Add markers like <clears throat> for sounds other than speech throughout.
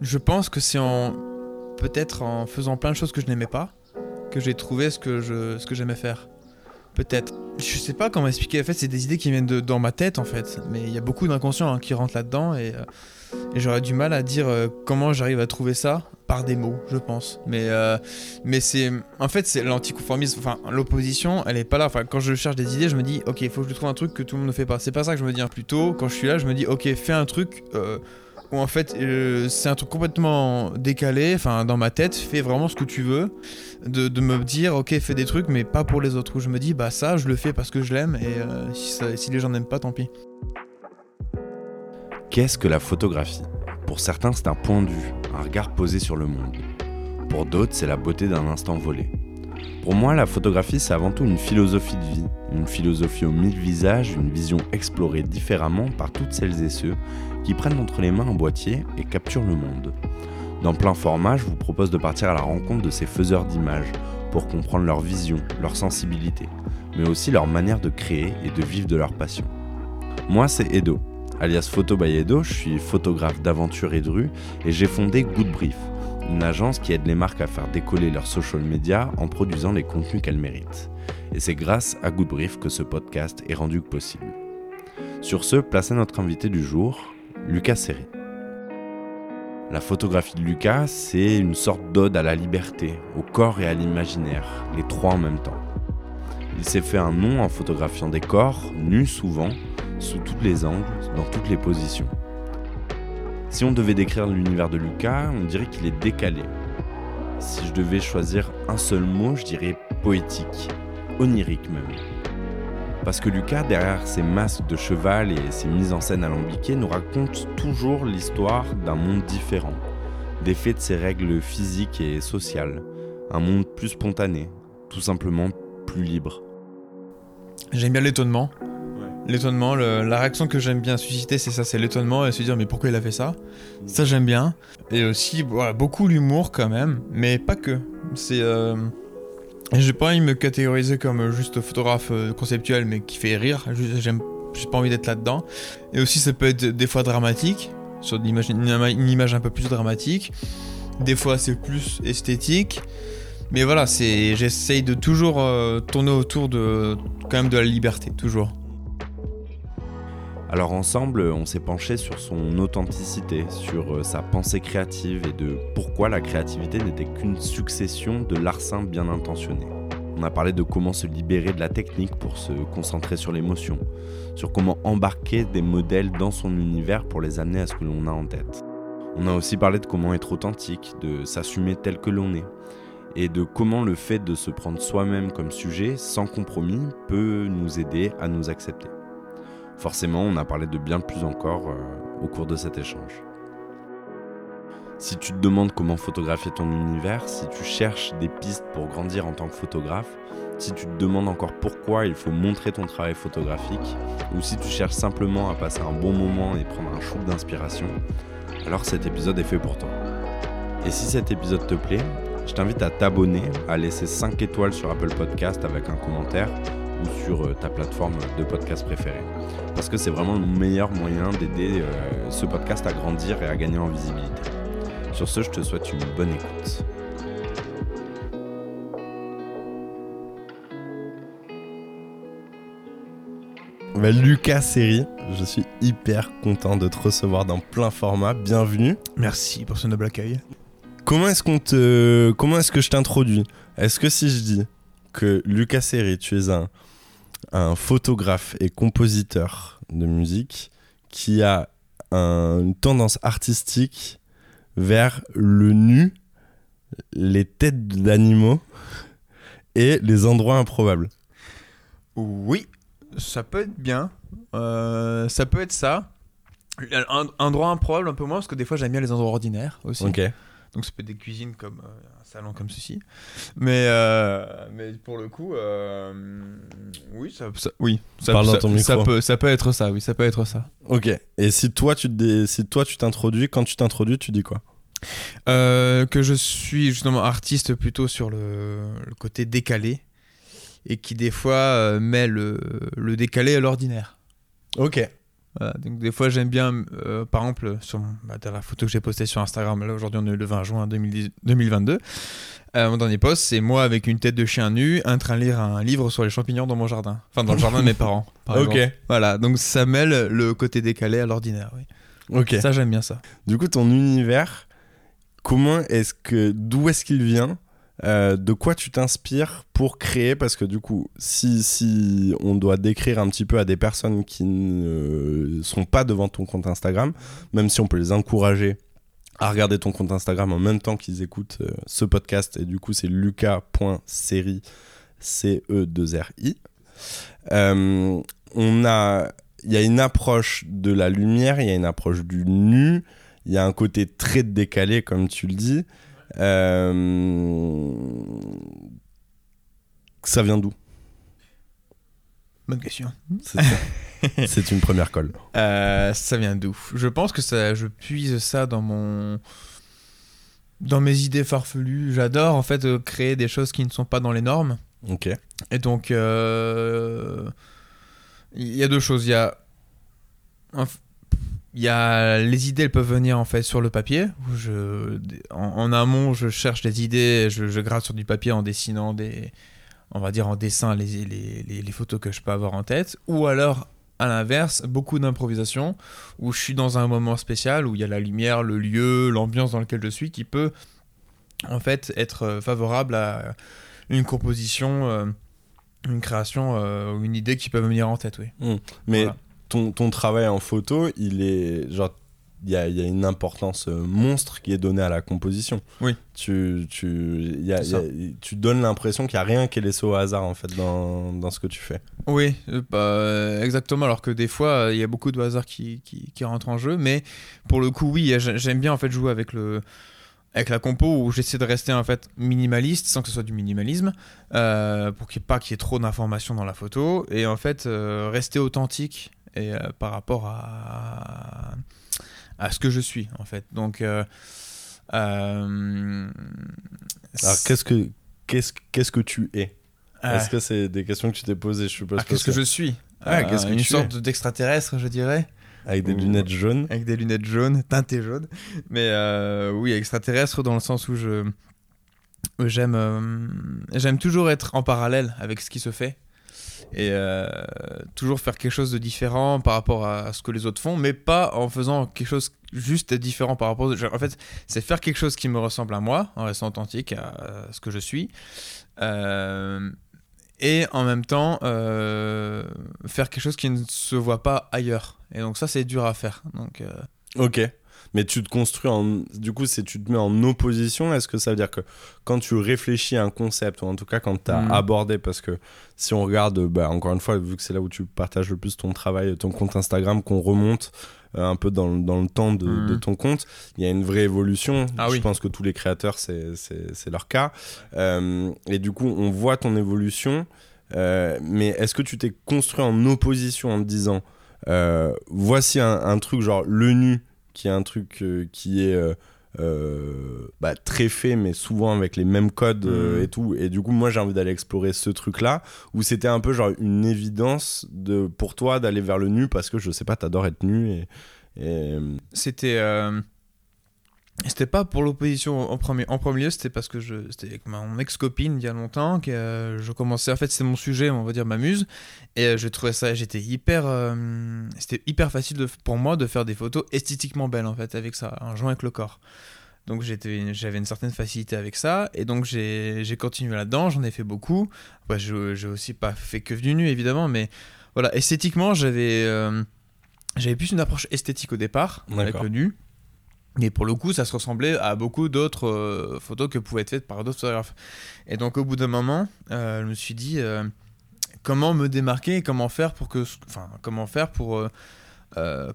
Je pense que c'est en peut-être en faisant plein de choses que je n'aimais pas que j'ai trouvé ce que je ce que j'aimais faire. Peut-être. Je sais pas comment expliquer. En fait, c'est des idées qui viennent de, dans ma tête en fait, mais il y a beaucoup d'inconscient hein, qui rentre là-dedans et, euh, et j'aurais du mal à dire euh, comment j'arrive à trouver ça par des mots, je pense. Mais euh, mais c'est en fait c'est l'anticonformisme. Enfin, l'opposition, elle est pas là. Enfin, quand je cherche des idées, je me dis ok, il faut que je trouve un truc que tout le monde ne fait pas. C'est pas ça que je me dis. Plutôt, quand je suis là, je me dis ok, fais un truc. Où en fait euh, c'est un truc complètement décalé, enfin dans ma tête, fais vraiment ce que tu veux, de, me dire ok fais des trucs mais pas pour les autres, où je me dis bah ça je le fais parce que je l'aime et euh, si, si les gens n'aiment pas tant pis. Qu'est-ce que la photographie? Pour certains, c'est un point de vue, un regard posé sur le monde. Pour d'autres, c'est la beauté d'un instant volé. Pour moi, la photographie, c'est avant tout une philosophie de vie, une philosophie aux mille visages, une vision explorée différemment par toutes celles et ceux qui prennent entre les mains un boîtier et capturent le monde. Dans plein format, je vous propose de partir à la rencontre de ces faiseurs d'images pour comprendre leur vision, leur sensibilité, mais aussi leur manière de créer et de vivre de leur passion. Moi, c'est Edo, alias Photo by Edo, je suis photographe d'aventure et de rue et j'ai fondé Good Brief, une agence qui aide les marques à faire décoller leurs social media en produisant les contenus qu'elles méritent. Et c'est grâce à Good Brief que ce podcast est rendu possible. Sur ce, place à notre invité du jour, Lucas Serré. La photographie de Lucas, c'est une sorte d'ode à la liberté, au corps et à l'imaginaire, les trois en même temps. Il s'est fait un nom en photographiant des corps, nus souvent, sous tous les angles, dans toutes les positions. Si on devait décrire l'univers de Lucas, on dirait qu'il est décalé. Si je devais choisir un seul mot, je dirais poétique, onirique même. Parce que Lucas, derrière ses masques de cheval et ses mises en scène alambiquées, nous raconte toujours l'histoire d'un monde différent, défait de ses règles physiques et sociales, un monde plus spontané, tout simplement plus libre. J'aime bien l'étonnement. L'étonnement, la réaction que j'aime bien susciter, c'est ça, c'est l'étonnement et se dire mais pourquoi il a fait ça? Ça j'aime bien. Et aussi beaucoup l'humour quand même, mais pas que. C'est euh, j'ai pas envie de me catégoriser comme juste photographe euh, conceptuel mais qui fait rire. J'aime, j'ai pas envie d'être là-dedans. Et aussi ça peut être des fois dramatique, sur une image, une ima- une image un peu plus dramatique. Des fois c'est plus esthétique. Mais voilà, c'est j'essaye de toujours euh, tourner autour de quand même de la liberté, toujours. Alors ensemble, on s'est penché sur son authenticité, sur euh, sa pensée créative et de pourquoi la créativité n'était qu'une succession de larcins bien intentionnés. On a parlé de comment se libérer de la technique pour se concentrer sur l'émotion, sur comment embarquer des modèles dans son univers pour les amener à ce que l'on a en tête. On a aussi parlé de comment être authentique, de s'assumer tel que l'on est, et de comment le fait de se prendre soi-même comme sujet, sans compromis, peut nous aider à nous accepter. Forcément, on a parlé de bien plus encore euh, au cours de cet échange. Si tu te demandes comment photographier ton univers, si tu cherches des pistes pour grandir en tant que photographe, si tu te demandes encore pourquoi il faut montrer ton travail photographique, ou si tu cherches simplement à passer un bon moment et prendre un shoot d'inspiration, alors cet épisode est fait pour toi. Et si cet épisode te plaît, je t'invite à t'abonner, à laisser 5 étoiles sur Apple Podcast avec un commentaire ou sur euh, ta plateforme de podcast préférée. Parce que c'est vraiment le meilleur moyen d'aider euh, ce podcast à grandir et à gagner en visibilité. Sur ce, je te souhaite une bonne écoute. Bah, Lucas Seri, je suis hyper content de te recevoir dans plein format. Bienvenue. Merci pour ce noble accueil. Comment est-ce qu'on te, comment est-ce que je t'introduis? Est-ce que si je dis que Lucas Seri, tu es un, un photographe et compositeur de musique qui a un- une tendance artistique vers le nu, les têtes d'animaux et les endroits improbables. Oui, ça peut être bien. Euh, ça peut être ça. Un, endroit improbable un peu moins parce que des fois j'aime bien les endroits ordinaires aussi. Ok. Donc ça peut être des cuisines comme euh, un salon comme ceci. Mais, euh, mais pour le coup, euh, oui, ça, ça- oui, ça, Parle dans ton micro. ça peut, ça peut être ça. Oui, ça peut être ça. Ok. Et si toi tu te si toi tu t'introduis, quand tu t'introduis, tu dis quoi? Euh, que je suis justement artiste plutôt sur le, le côté décalé et qui des fois met le, le décalé à l'ordinaire. Ok. Voilà, donc des fois j'aime bien, euh, par exemple, sur bah, la photo que j'ai postée sur Instagram, là aujourd'hui on est le 20 juin 2010 2022, euh, mon dernier post c'est moi avec une tête de chien nu, en train de lire un livre sur les champignons dans mon jardin, enfin dans le jardin de mes parents. <laughs> Par Ok. exemple. Voilà, donc ça mêle le côté décalé à l'ordinaire. Oui. Ok. Ça j'aime bien ça. Du coup, ton univers, comment est-ce que, d'où est-ce qu'il vient Euh, De quoi tu t'inspires pour créer? Parce que du coup, si, on doit décrire un petit peu à des personnes qui ne sont pas devant ton compte Instagram, même si on peut les encourager à regarder ton compte Instagram en même temps qu'ils écoutent euh, ce podcast, et du coup, c'est lucas.série, C-E-2-R-I. Euh, on a il y a une approche de la lumière, il y a une approche du nu, il y a un côté très décalé, comme tu le dis. Euh, Ça vient d'où? Bonne question. <laughs> C'est une première colle. Euh, ça vient d'où? Je pense que ça, je puise ça dans mon, dans mes idées farfelues. J'adore en fait euh, créer des choses qui ne sont pas dans les normes. Ok. Et donc, euh, il y a deux choses. Il y a, un y a les idées, elles peuvent venir en fait sur le papier. où je, en, en amont, je cherche des idées, je, je gratte sur du papier en dessinant des, on va dire en dessin les, les, les, les photos que je peux avoir en tête. Ou alors, à l'inverse, beaucoup d'improvisation où je suis dans un moment spécial où il y a la lumière, le lieu, l'ambiance dans lequel je suis qui peut en fait être euh, favorable à une composition, euh, une création euh, une idée qui peut me venir en tête, oui. Mais Voilà. Ton, ton travail en photo, il est genre. Il y a, il y a une importance euh, monstre qui est donnée à la composition. Oui. Tu, tu, il y a- C'est il y a- tu donnes l'impression qu'il n'y a rien qui est laissé au hasard en fait dans, dans ce que tu fais. Oui, euh, bah, exactement. Alors que des fois, euh, il y a beaucoup de hasard qui, qui, qui rentre en jeu. Mais pour le coup, oui, j'ai- j'aime bien en fait jouer avec le avec la compo où j'essaie de rester en fait minimaliste sans que ce soit du minimalisme euh, pour qu'il n'y ait pas qu'il y ait trop d'informations dans la photo et en fait euh, rester authentique et euh, par rapport à à ce que je suis en fait. Donc euh, euh, Alors qu'est-ce que, qu'est-ce, qu'est-ce que tu es? Est-ce que c'est des questions que tu t'es posées? Je suppose ah, qu'est-ce que je suis? Qu'est-ce que Une tu sorte d'extraterrestre, je dirais. Avec des Ou- lunettes jaunes. avec des lunettes jaunes, teintées jaunes. Mais euh, oui, extraterrestre dans le sens où je j'aime euh, j'aime toujours être en parallèle avec ce qui se fait et euh, toujours faire quelque chose de différent par rapport à ce que les autres font, mais pas en faisant quelque chose juste différent par rapport. aux- En fait, c'est faire quelque chose qui me ressemble à moi, en restant authentique à ce que je suis. Euh, et en même temps euh, faire quelque chose qui ne se voit pas ailleurs. Et donc ça, c'est dur à faire. Donc euh, Ok. Mais tu te construis en. Du coup, c'est tu te mets en opposition. Est-ce que ça veut dire que quand tu réfléchis à un concept, ou en tout cas quand tu as Mhm. abordé, parce que si on regarde, bah, encore une fois, vu que c'est là où tu partages le plus ton travail, ton compte Instagram, qu'on remonte euh, un peu dans, le- dans le temps de, Mhm. de ton compte, il y a une vraie évolution. Ah Je oui. pense que tous les créateurs, c'est leur cas. Euh, et du coup, on voit ton évolution. Euh, mais est-ce que tu t'es construit en opposition en te disant euh, voici un, un truc genre le nu qui est un truc euh, qui est euh, euh, bah, très fait mais souvent avec les mêmes codes Mhm. et tout et du coup moi j'ai envie d'aller explorer ce truc là où c'était un peu genre une évidence de pour toi d'aller vers le nu parce que je sais pas t'adores être nu et, et c'était c'était pas pour l'opposition en premier en premier lieu c'était parce que je c'était avec mon ex copine il y a longtemps que euh, je commençais en fait c'est mon sujet on va dire ma muse et euh, je trouvais ça j'étais hyper euh, c'était hyper facile de, pour moi de faire des photos esthétiquement belles en fait avec ça en jouant avec le corps. Donc j'étais j'avais une certaine facilité avec ça. Et donc j'ai j'ai continué là-dedans j'en ai fait beaucoup. Après je- j'ai aussi pas fait que du nu évidemment mais voilà esthétiquement j'avais euh, j'avais plus une approche esthétique au départ avec D'accord. le nu et pour le coup, ça se ressemblait à beaucoup d'autres euh, photos que pouvaient être faites par d'autres photographes. Et donc, au bout d'un moment, euh, je me suis dit euh, comment me démarquer et comment faire pour que, enfin, comment faire pour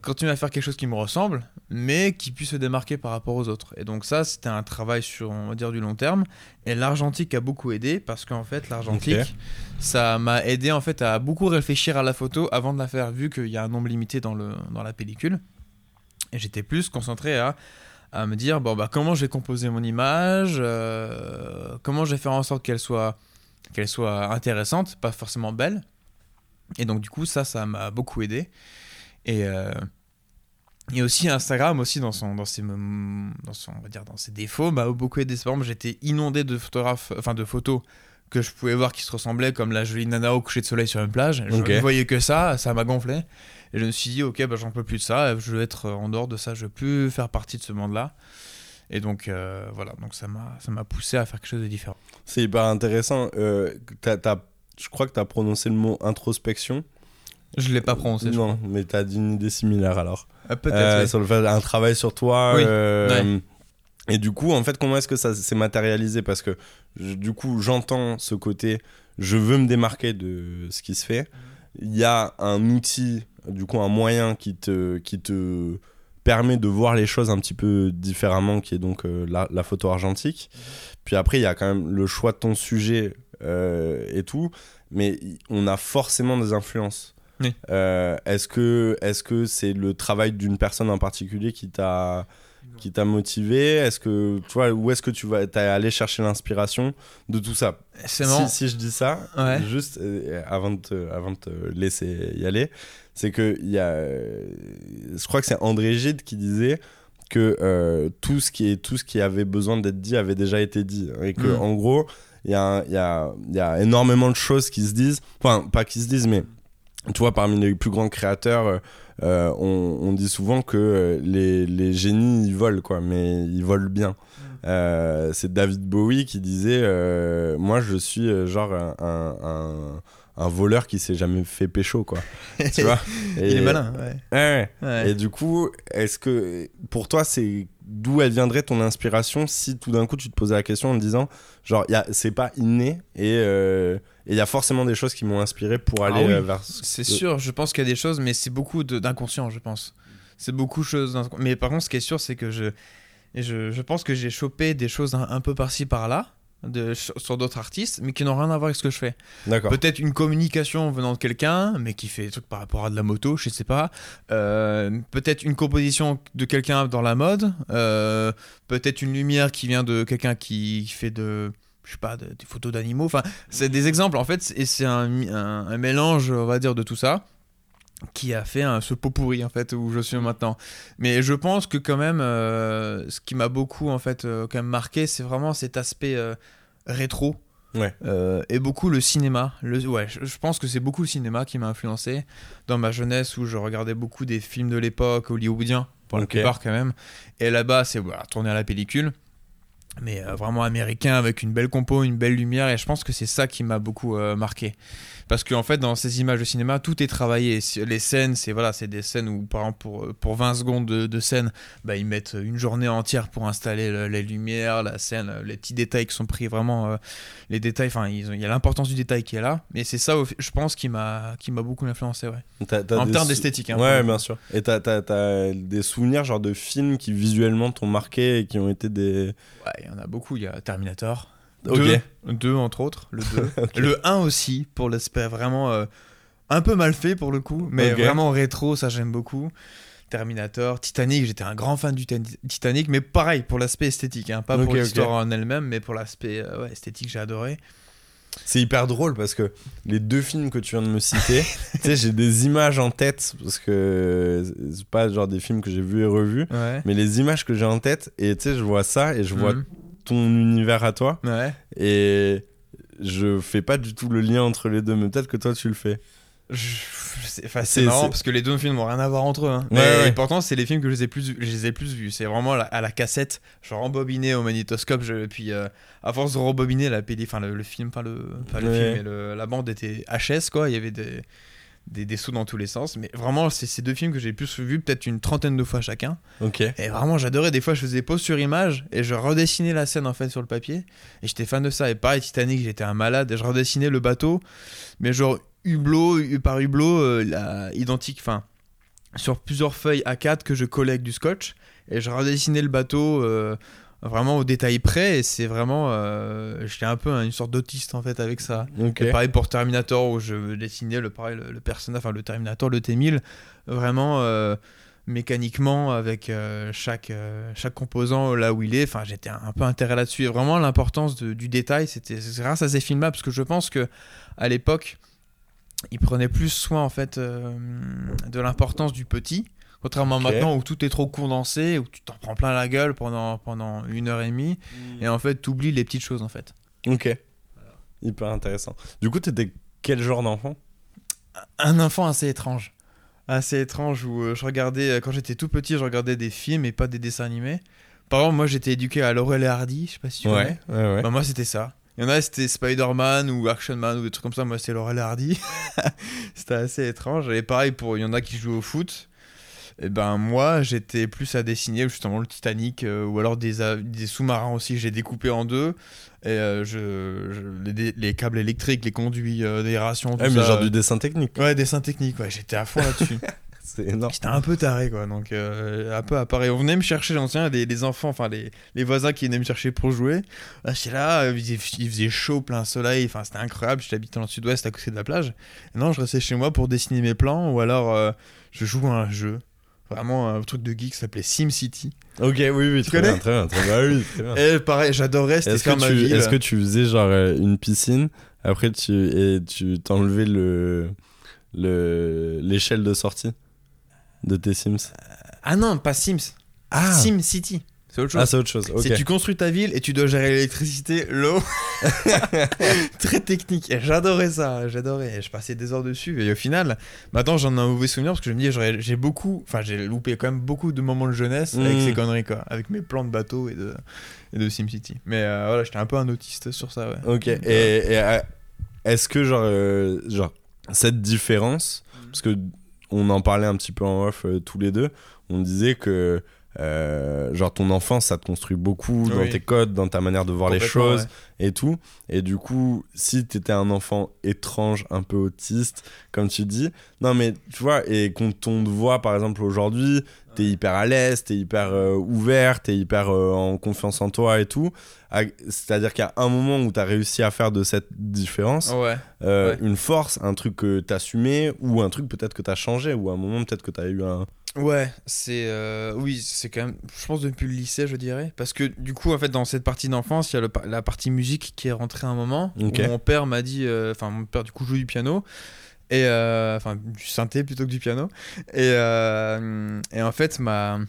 continuer à faire quelque chose qui me ressemble, mais qui puisse se démarquer par rapport aux autres. Et donc ça, c'était un travail sur, on va dire, du long terme. Et l'argentique a beaucoup aidé parce qu'en fait, l'argentique, ça m'a aidé en fait à beaucoup réfléchir à la photo avant de la faire, vu qu'il y a un nombre limité dans, le, dans la pellicule. Et j'étais plus concentré à, à me dire bon bah comment je vais composer mon image, euh, comment je vais faire en sorte qu'elle soit qu'elle soit intéressante, pas forcément belle. Et donc du coup ça ça m'a beaucoup aidé. Et, euh, et aussi Instagram, aussi dans, son, dans, ses, dans, son, on va dire, dans ses défauts, m'a beaucoup aidé. Par exemple, j'étais inondé de photographes, enfin de photos que je pouvais voir qui se ressemblaient, comme la jolie nana au coucher de soleil sur une plage. Je ne voyais que ça, ça m'a gonflé. Et je me suis dit, ok, bah, j'en peux plus de ça, je veux être en dehors de ça, je veux plus faire partie de ce monde-là. Et donc, euh, voilà, donc ça m'a ça m'a poussé à faire quelque chose de différent. C'est hyper intéressant. Euh, je crois que tu as prononcé le mot introspection. Je l'ai pas prononcé, je Non, mais tu as dit une idée similaire alors. Ah, Peut-être. Euh, oui. Sur le fait un travail sur toi. Oui, euh, Et du coup, en fait, comment est-ce que ça s'est matérialisé? Parce que je- du coup, j'entends ce côté, je veux me démarquer de ce qui se fait. Il y a un outil, du coup, un moyen qui te, qui te permet de voir les choses un petit peu différemment, qui est donc euh, la, la photo argentique. Puis après, il y a quand même le choix de ton sujet euh, et tout. Mais on a forcément des influences. Oui. Euh, est-ce que est-ce que c'est le travail d'une personne en particulier qui t'a qui t'a motivé? Est-ce que tu vois où est-ce que tu vas t'es allé chercher l'inspiration de tout ça? Si, si je dis ça, Ouais. juste avant, de te, avant de te laisser y aller, c'est que il y a, je crois que c'est André Gide qui disait que euh, tout, ce qui est, tout ce qui avait besoin d'être dit avait déjà été dit. Et que, Mm. en gros, il y a, il y, a, y a énormément de choses qui se disent, enfin, pas qui se disent, mais tu vois, parmi les plus grands créateurs, euh, euh, on, on dit souvent que les, les génies, ils volent, quoi, mais ils volent bien. Euh, c'est David Bowie qui disait euh, Moi, je suis genre un, un, un- voleur qui s'est jamais fait pécho, quoi. <laughs> tu vois Il est malin, ouais. Ouais, ouais. Ouais. Et du coup, est-ce que pour toi, c'est d'où elle viendrait ton inspiration si tout d'un coup tu te posais la question en te disant, genre, y a- c'est pas inné et euh, et il y a forcément des choses qui m'ont inspiré pour aller Ah oui, euh, vers. ce- C'est sûr, je pense qu'il y a des choses, mais c'est beaucoup de- d'inconscient, je pense. C'est beaucoup de choses. Mais par contre, ce qui est sûr, c'est que je, et je, je pense que j'ai chopé des choses un, un peu par-ci par-là. De, sur d'autres artistes, mais qui n'ont rien à voir avec ce que je fais. Peut-être une communication venant de quelqu'un, mais qui fait des trucs par rapport à de la moto, je sais pas. Euh, peut-être une composition de quelqu'un dans la mode. Euh, peut-être une lumière qui vient de quelqu'un qui fait de je sais pas, de- des photos d'animaux. Enfin, c'est des exemples en fait, et c'est un, un mélange, on va dire, de tout ça qui a fait un, ce pot pourri en fait où je suis maintenant. Mais je pense que quand même, euh, ce qui m'a beaucoup en fait euh, quand même marqué, c'est vraiment cet aspect euh, rétro. Ouais. Et beaucoup le cinéma. Le, ouais, je, je pense que c'est beaucoup le cinéma qui m'a influencé dans ma jeunesse où je regardais beaucoup des films de l'époque hollywoodiens pour la plupart quand même. Et là-bas, c'est voilà, tourné à la pellicule, mais euh, vraiment américain avec une belle compo, une belle lumière. Et je pense que c'est ça qui m'a beaucoup euh, marqué. Parce qu'en fait, dans ces images de cinéma, tout est travaillé. Les scènes, c'est voilà, c'est des scènes où, par exemple, pour, euh, pour 20 secondes de, de scène, bah, ils mettent une journée entière pour installer le- les lumières, la scène, les petits détails qui sont pris vraiment. euh, les détails, enfin, il y a l'importance du détail qui est là. Mais c'est ça, je pense, qui m'a qui m'a beaucoup influencé, ouais. En termes d'esthétique. hein, Ouais, bien sûr. Et t'as, t'as des souvenirs, genre de films qui visuellement t'ont marqué et qui ont été des. Ouais, il y en a beaucoup. Il y a Terminator. Ok. Deux, deux, entre autres. Le 2. <laughs> Ok. Le 1 aussi, pour l'aspect vraiment euh, un peu mal fait pour le coup, mais vraiment rétro, ça j'aime beaucoup. Terminator, Titanic, j'étais un grand fan du Titanic, mais pareil pour l'aspect esthétique, hein, pas pour l'histoire en elle-même, mais pour l'aspect euh, ouais, esthétique, j'ai adoré. C'est hyper drôle parce que les deux films que tu viens de me citer, <laughs> tu sais, j'ai des images en tête parce que c'est pas genre des films que j'ai vus et revus, Ouais. mais les images que j'ai en tête et tu sais, je vois ça et je vois Mhm. Ton univers à toi Ouais. et je fais pas du tout le lien entre les deux, mais peut-être que toi tu le fais. Enfin, C'est- marrant parce que les deux films n'ont rien à voir entre eux. hein. Ouais, Mais ouais. pourtant, c'est les films que je les ai plus, je les ai plus vus. C'est vraiment à la, à la cassette, genre embobiné au magnétoscope. Je, puis euh, à force de rembobiner la pédé, enfin le, le film, pas le, pas le Ouais. film, mais le- la bande était HS quoi. Il y avait des, des, des sous dans tous les sens. Mais vraiment, c'est ces deux films que j'ai plus vus peut-être une trentaine de fois chacun. Ok. Et vraiment, j'adorais. Des fois, je faisais pause sur image et je redessinais la scène en fait sur le papier. Et j'étais fan de ça. Et pareil, Titanic, j'étais un malade et je redessinais le bateau, mais genre hublot hu- par hublot, euh, la- identique, enfin, sur plusieurs feuilles A4 que je collais avec du scotch. Et je redessinais le bateau euh, vraiment au détail près. Et c'est vraiment. euh, j'étais un peu une sorte d'autiste en fait avec ça. Ok. Et pareil pour Terminator où je dessinais le pareil le, le personnage, enfin le Terminator, le T1000, vraiment euh, mécaniquement avec euh, chaque euh, chaque composant là où il est. Enfin j'étais un, un peu intérêt là-dessus. Et vraiment l'importance du détail, c'était grâce à ces films-là parce que je pense que à l'époque il prenait plus soin en fait de l'importance du petit. Contrairement à maintenant où tout est trop condensé, où tu t'en prends plein la gueule pendant, pendant une heure et demie, et en fait, tu oublies les petites choses en fait. Ok. Hyper intéressant. Du coup, t'étais quel genre d'enfant? Un enfant assez étrange. Assez étrange où euh, je regardais, euh, quand j'étais tout petit, je regardais des films et pas des dessins animés. Par exemple, moi j'étais éduqué à Laurel et Hardy, je sais pas si tu connais. ouais, ouais. Bah, moi c'était ça. Il y en a c'était Spider-Man ou Action Man ou des trucs comme ça, moi c'était Laurel et Hardy. <laughs> c'était assez étrange. Et pareil, pour il y en a qui jouent au foot. Et ben moi j'étais plus à dessiner justement le Titanic euh, ou alors des, sous-marins aussi j'ai découpé en deux. Et euh, je, je- les, les câbles électriques, les conduits euh, d'aération, tout Ouais, mais ça. genre du dessin technique. Ouais, dessin technique, ouais, j'étais à fond là-dessus. <laughs> C'est énorme. J'étais un peu taré, quoi. Donc, euh, un peu à part. Et on venait me chercher, souviens, des, des enfants, enfin, les, les voisins qui venaient me chercher pour jouer. Là, j'étais là, euh, il faisait, il faisait chaud, plein soleil. Enfin, c'était incroyable. J'habitais dans le sud-ouest à côté de la plage. Et non, je restais chez moi pour dessiner mes plans ou alors euh, je joue à un jeu. Vraiment un truc de geek qui s'appelait SimCity. Ok, oui, oui, Tu très connais bien, très bien, très bien. Ah oui, <laughs> très bien. Et pareil, j'adorais, faire que, ma tu, ville. est-ce que tu faisais genre euh, une piscine, après tu, et tu t'enlevais le, le, l'échelle de sortie de tes Sims? Ah non, pas Sims. Ah, SimCity. C'est autre chose. ah c'est autre chose. Tu construis ta ville et tu dois gérer l'électricité, l'eau. <laughs> Très technique. Et j'adorais ça, j'adorais. Je passais des heures dessus. Et au final, maintenant j'en ai un mauvais souvenir parce que je me dis, j'ai beaucoup, enfin j'ai loupé quand même beaucoup de moments de jeunesse avec Mm. ces conneries quoi, avec mes plans de bateau et de, et de SimCity. Mais euh, voilà, j'étais un peu un autiste sur ça, ouais. Ok. Et, et, euh, est-ce que genre, euh, genre cette différence, parce que on en parlait un petit peu en off euh, tous les deux, on disait que euh, genre ton enfance ça te construit beaucoup dans tes codes, dans ta manière de voir les choses ouais. et tout. Et du coup, si t'étais un enfant étrange, un peu autiste, comme tu dis, non mais tu vois, et quand on te voit par exemple aujourd'hui, t'es hyper à l'aise, t'es hyper euh, ouvert, t'es hyper euh, en confiance en toi et tout. C'est-à-dire qu'il y a un moment où t'as réussi à faire de cette différence Ouais. euh, ouais. une force, un truc que t'as assumé ou un truc peut-être que t'as changé ou un moment peut-être que t'as eu un. Ouais, c'est euh, oui, c'est quand même, je pense depuis le lycée, je dirais, parce que du coup, en fait, dans cette partie d'enfance, il y a le la partie musique qui est rentrée à un moment où mon père m'a dit, euh, enfin, mon père du coup joue du piano et euh, enfin du synthé plutôt que du piano et et en fait m'a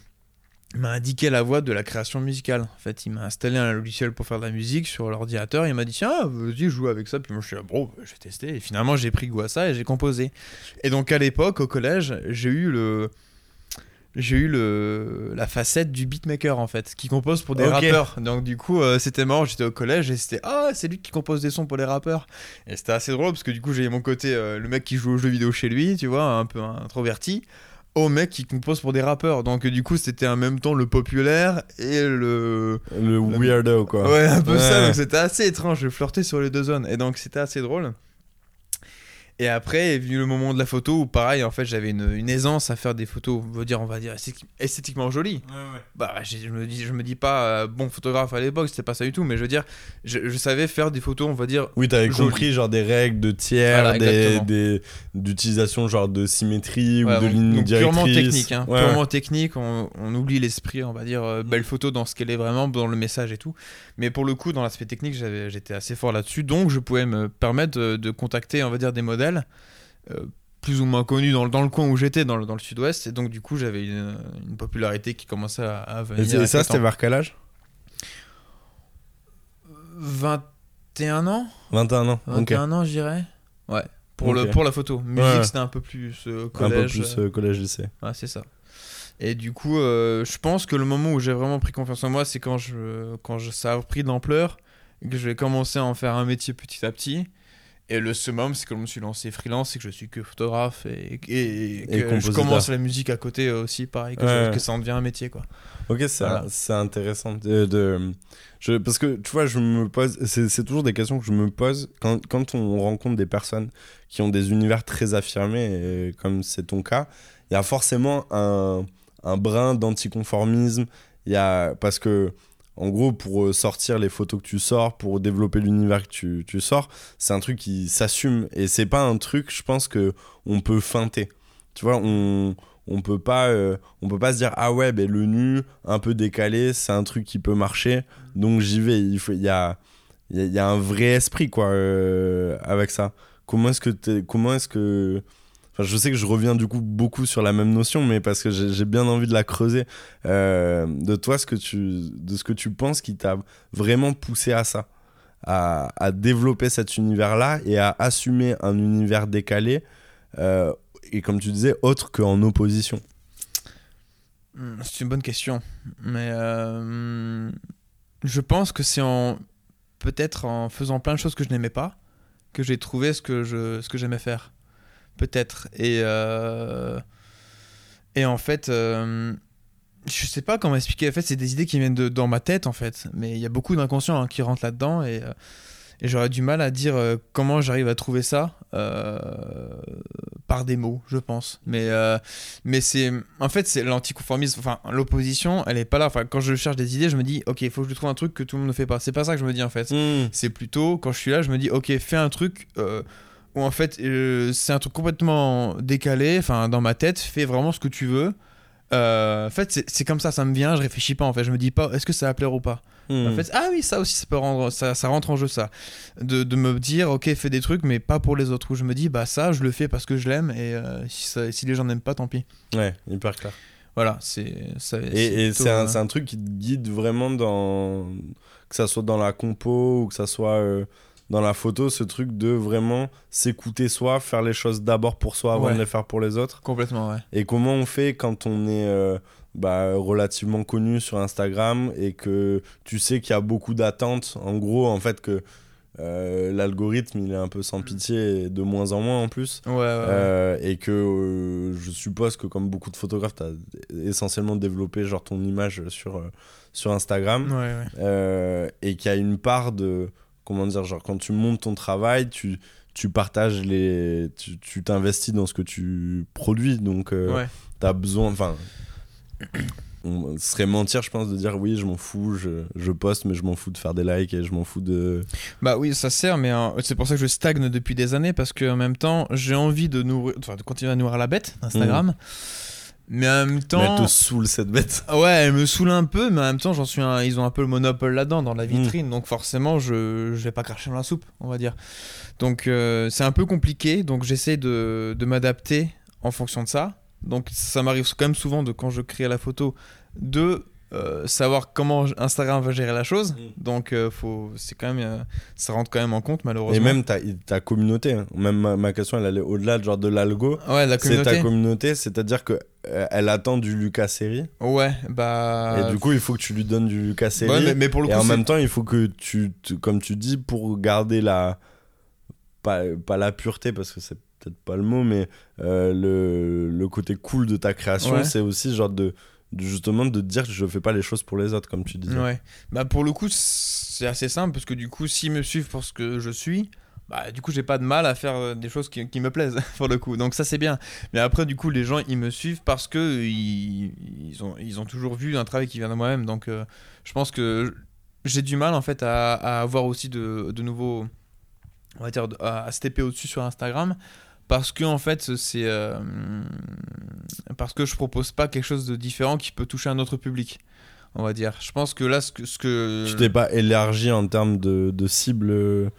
m'a indiqué la voie de la création musicale. En fait, il m'a installé un logiciel pour faire de la musique sur l'ordinateur. Il m'a dit tiens, vas-y, joue avec ça. Puis moi, je suis là, bah, je vais tester. Et finalement, j'ai pris goût à ça et j'ai composé. Et donc, à l'époque, au collège, j'ai eu le j'ai eu le la facette du beatmaker en fait qui compose pour des rappeurs donc du coup euh, c'était marrant j'étais au collège et c'était ah c'est lui qui compose des sons pour les rappeurs et c'était assez drôle parce que du coup j'ai mon côté euh, le mec qui joue aux jeux vidéo chez lui tu vois un peu introverti au mec qui compose pour des rappeurs donc du coup c'était en même temps le populaire et le Le weirdo quoi. Ouais, un peu ça. Donc c'était assez étrange. Je flirtais sur les deux zones. Et donc c'était assez drôle. Et après est venu le moment de la photo où, pareil, en fait, j'avais une, une aisance à faire des photos, on va dire, on va dire esthéti- esthétiquement jolies. Bah, je me dis, je me dis pas euh, bon photographe à l'époque, c'était pas ça du tout, mais je veux dire, je, je savais faire des photos, on va dire. Oui, t'avais compris genre des règles de tiers, Voilà, des, d'utilisation genre de symétrie Ouais, ou de donc- ligne donc directrice. purement technique, hein, Ouais, purement technique. On, on oublie l'esprit, on va dire euh, belle photo dans ce qu'elle est vraiment, dans le message et tout. Mais pour le coup, dans l'aspect technique, j'avais, j'étais assez fort là-dessus, donc je pouvais me permettre de, de contacter, on va dire, des modèles euh, plus ou moins connus dans, le- dans le coin où j'étais, dans le, dans le sud-ouest. Et donc du coup, j'avais une, une popularité qui commençait à, à venir. Et, ça, c'était vers quel âge? 21 ans 21 ans. Ok. 21 ans, je dirais. Ouais. Pour, le, pour la photo. Musique, Ouais. c'était un peu plus euh, Un peu collège. plus euh, collège-lycée. Ouais, c'est ça. Et du coup, euh, je pense que le moment où j'ai vraiment pris confiance en moi, c'est quand, je, quand je, ça a pris de l'ampleur, et que j'ai commencé à en faire un métier petit à petit. Et le summum, c'est que je me suis lancé freelance et que je suis que photographe et, et, et que je commence la musique à côté aussi, pareil, que, Ouais. je- que ça en devient un métier. quoi. Ok, c'est Voilà. intéressant. De, de- je, parce que tu vois, je me pose, c'est toujours des questions que je me pose quand, quand on rencontre des personnes qui ont des univers très affirmés, comme c'est ton cas, il y a forcément un, un brin d'anticonformisme. Parce que, en gros, pour euh, sortir les photos que tu sors, pour développer l'univers que tu, tu sors, c'est un truc qui s'assume. Et c'est pas un truc, je pense, que on peut feinter. Tu vois, on, on peut pas euh, on peut pas se dire ah ouais ben le nu un peu décalé c'est un truc qui peut marcher donc j'y vais il faut il y a il y, a- un vrai esprit quoi euh, avec ça comment est-ce que comment est-ce que Je sais que je reviens du coup beaucoup sur la même notion, mais parce que j'ai bien envie de la creuser. Euh, de toi, ce que tu, de ce que tu penses qui t'a vraiment poussé à ça, à, développer cet univers-là et à assumer un univers décalé, euh, et comme tu disais, autre qu'en opposition. Hmm, C'est une bonne question. Mais euh, je pense que c'est en. Peut-être en faisant plein de choses que je n'aimais pas que j'ai trouvé ce que ce que j'aimais faire. Peut-être. Et. euh, Et en fait. euh, Je sais pas comment expliquer. En fait, c'est des idées qui viennent de, dans ma tête, en fait. Mais il y a beaucoup d'inconscient hein, qui rentrent là-dedans. Et, euh, et j'aurais du mal à dire euh, comment j'arrive à trouver ça par des mots, je pense. Mais. mais c'est en fait c'est l'anticonformisme enfin l'opposition elle est pas là enfin quand je cherche des idées je me dis ok il faut que je trouve un truc que tout le monde ne fait pas c'est pas ça que je me dis en fait c'est plutôt quand je suis là je me dis ok fais un truc où en fait euh, c'est un truc complètement décalé enfin dans ma tête fais vraiment ce que tu veux Euh, en fait c'est- comme ça ça me vient je réfléchis pas en fait je me dis pas est-ce que ça va plaire ou pas? Hmm. en fait, ah oui, ça aussi, ça peut rendre, ça, ça rentre en jeu, ça. De, de me dire, ok, fais des trucs, mais pas pour les autres. Où je me dis, bah ça, je le fais parce que je l'aime, et euh, si, ça- si les gens n'aiment pas, tant pis. Ouais, hyper clair. Voilà, c'est. ça- Et, c'est un, un truc qui te guide vraiment dans. Que ça soit dans la compo ou que ça soit dans la photo, ce truc de vraiment s'écouter soi, faire les choses d'abord pour soi avant Ouais. de les faire pour les autres. Complètement, ouais. Et comment on fait quand on est euh, bah, relativement connu sur Instagram et que tu sais qu'il y a beaucoup d'attentes? En gros, en fait, que euh, l'algorithme il est un peu sans pitié et de moins en moins en plus. Ouais, ouais, ouais. Euh, et que euh, je suppose que comme beaucoup de photographes, tu as essentiellement développé genre ton image sur, sur Instagram Ouais, ouais. et qu'il y a une part de comment dire genre quand tu montes ton travail, tu tu partages les tu tu t'investis dans ce que tu produis donc euh, Ouais. t'as besoin enfin on ce serait mentir je pense de dire oui je m'en fous je, je poste mais je m'en fous de faire des likes et je m'en fous de Bah oui, ça sert, mais euh, c'est pour ça que je stagne depuis des années, parce qu'en même temps, j'ai envie de, nourrir, de continuer à nourrir la bête, Instagram. Mais en même mais temps. elle te saoule cette bête Ouais, elle me saoule un peu, mais en même temps, j'en suis un... ils ont un peu le monopole là-dedans, dans la vitrine, donc forcément, je... je vais pas cracher dans la soupe, on va dire. Donc, euh, c'est un peu compliqué, donc j'essaie de, de m'adapter en fonction de ça. Donc, ça m'arrive quand même souvent, de quand je crée la photo, de euh, savoir comment Instagram va gérer la chose. Mm. Donc, euh, faut... c'est quand même, euh, ça rentre quand même en compte, malheureusement. et même ta, ta communauté hein. même ma, ma question elle allait au-delà de genre de l'algo Ouais, la c'est communauté. ta communauté c'est-à-dire que euh, elle attend du Lucas série Ouais, bah. et du coup il faut que tu lui donnes du Lucas série Ouais, mais, mais pour le coup, et en même temps il faut que tu te- comme tu dis pour garder la pas, pas la pureté parce que c'est peut-être pas le mot mais euh, le, le côté cool de ta création Ouais. c'est aussi genre de, de justement de dire que je fais pas les choses pour les autres comme tu disais Ouais. Bah pour le coup, c'est assez simple parce que du coup, s'ils me suivent pour ce que je suis, bah du coup, j'ai pas de mal à faire euh, des choses qui, qui me plaisent <laughs> pour le coup. Donc ça c'est bien. Mais après du coup, les gens ils me suivent parce que ils, ils ont ils ont toujours vu un travail qui vient de moi-même. Donc euh, je pense que j'ai du mal en fait à, avoir aussi de, de nouveaux on va dire à, à stepper au-dessus sur Instagram parce que en fait c'est euh, parce que je propose pas quelque chose de différent qui peut toucher un autre public on va dire. Je pense que là ce que, ce que tu t'es pas élargi en termes de, de cible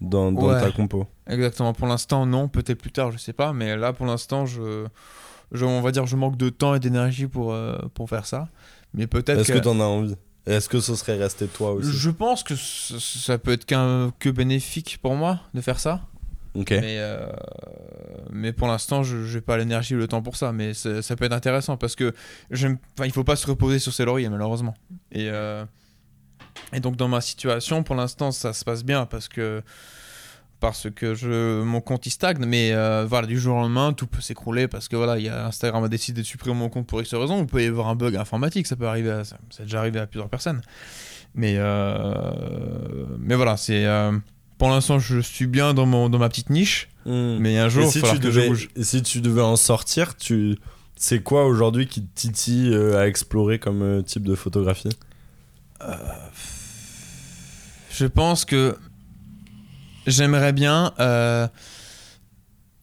dans, dans Ouais. ta compo. Exactement. Pour l'instant non. Peut-être plus tard je sais pas. Mais là pour l'instant je, je on va dire je manque de temps et d'énergie pour euh, pour faire ça. Mais peut-être est-ce que, que t'en as envie? Est-ce que ce serait resté toi aussi? Je pense que ça peut être qu'un que bénéfique pour moi de faire ça Mais, euh, mais pour l'instant, je n'ai pas l'énergie ou le temps pour ça. Mais ça peut être intéressant parce que il faut pas se reposer sur ses lauriers, malheureusement. Et, euh, et donc, dans ma situation, pour l'instant, ça se passe bien parce que, parce que mon compte il stagne. Mais euh, voilà, du jour au lendemain, tout peut s'écrouler parce que voilà, Instagram a décidé de supprimer mon compte pour X raison. Il peut y avoir un bug informatique, ça peut arriver, à, ça, ça déjà arrivé à plusieurs personnes. Mais, mais voilà, c'est. Euh, pour l'instant, je suis bien dans, mon, dans ma petite niche, Hmm. mais un jour, il si, tu que je devais, bouge. et si tu devais en sortir, tu... c'est quoi aujourd'hui qui te titille euh, à explorer comme euh, type de photographie? Je pense que j'aimerais bien euh,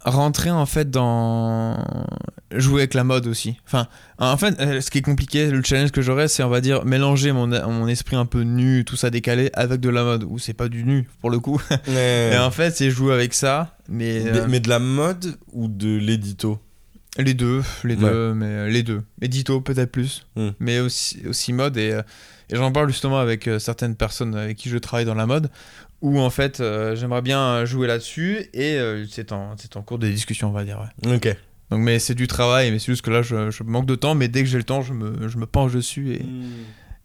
rentrer en fait dans jouer avec la mode aussi. Enfin, en fait, euh, ce qui est compliqué, le challenge que j'aurais, c'est on va dire mélanger mon, mon esprit un peu nu, tout ça décalé, avec de la mode, où c'est pas du nu pour le coup. <laughs> Et en fait, c'est jouer avec ça, mais, mais, euh, mais de la mode ou de l'édito? Les deux, les deux, mais euh, les deux. Édito peut-être plus, Hmm. mais aussi, aussi mode et, et j'en parle justement avec certaines personnes avec qui je travaille dans la mode, où en fait euh, j'aimerais bien jouer là-dessus et euh, c'est en, cours de discussion, on va dire. ouais. Ok. Donc, mais c'est du travail, mais c'est juste que là, je, je manque de temps, mais dès que j'ai le temps, je me, je me penche dessus et,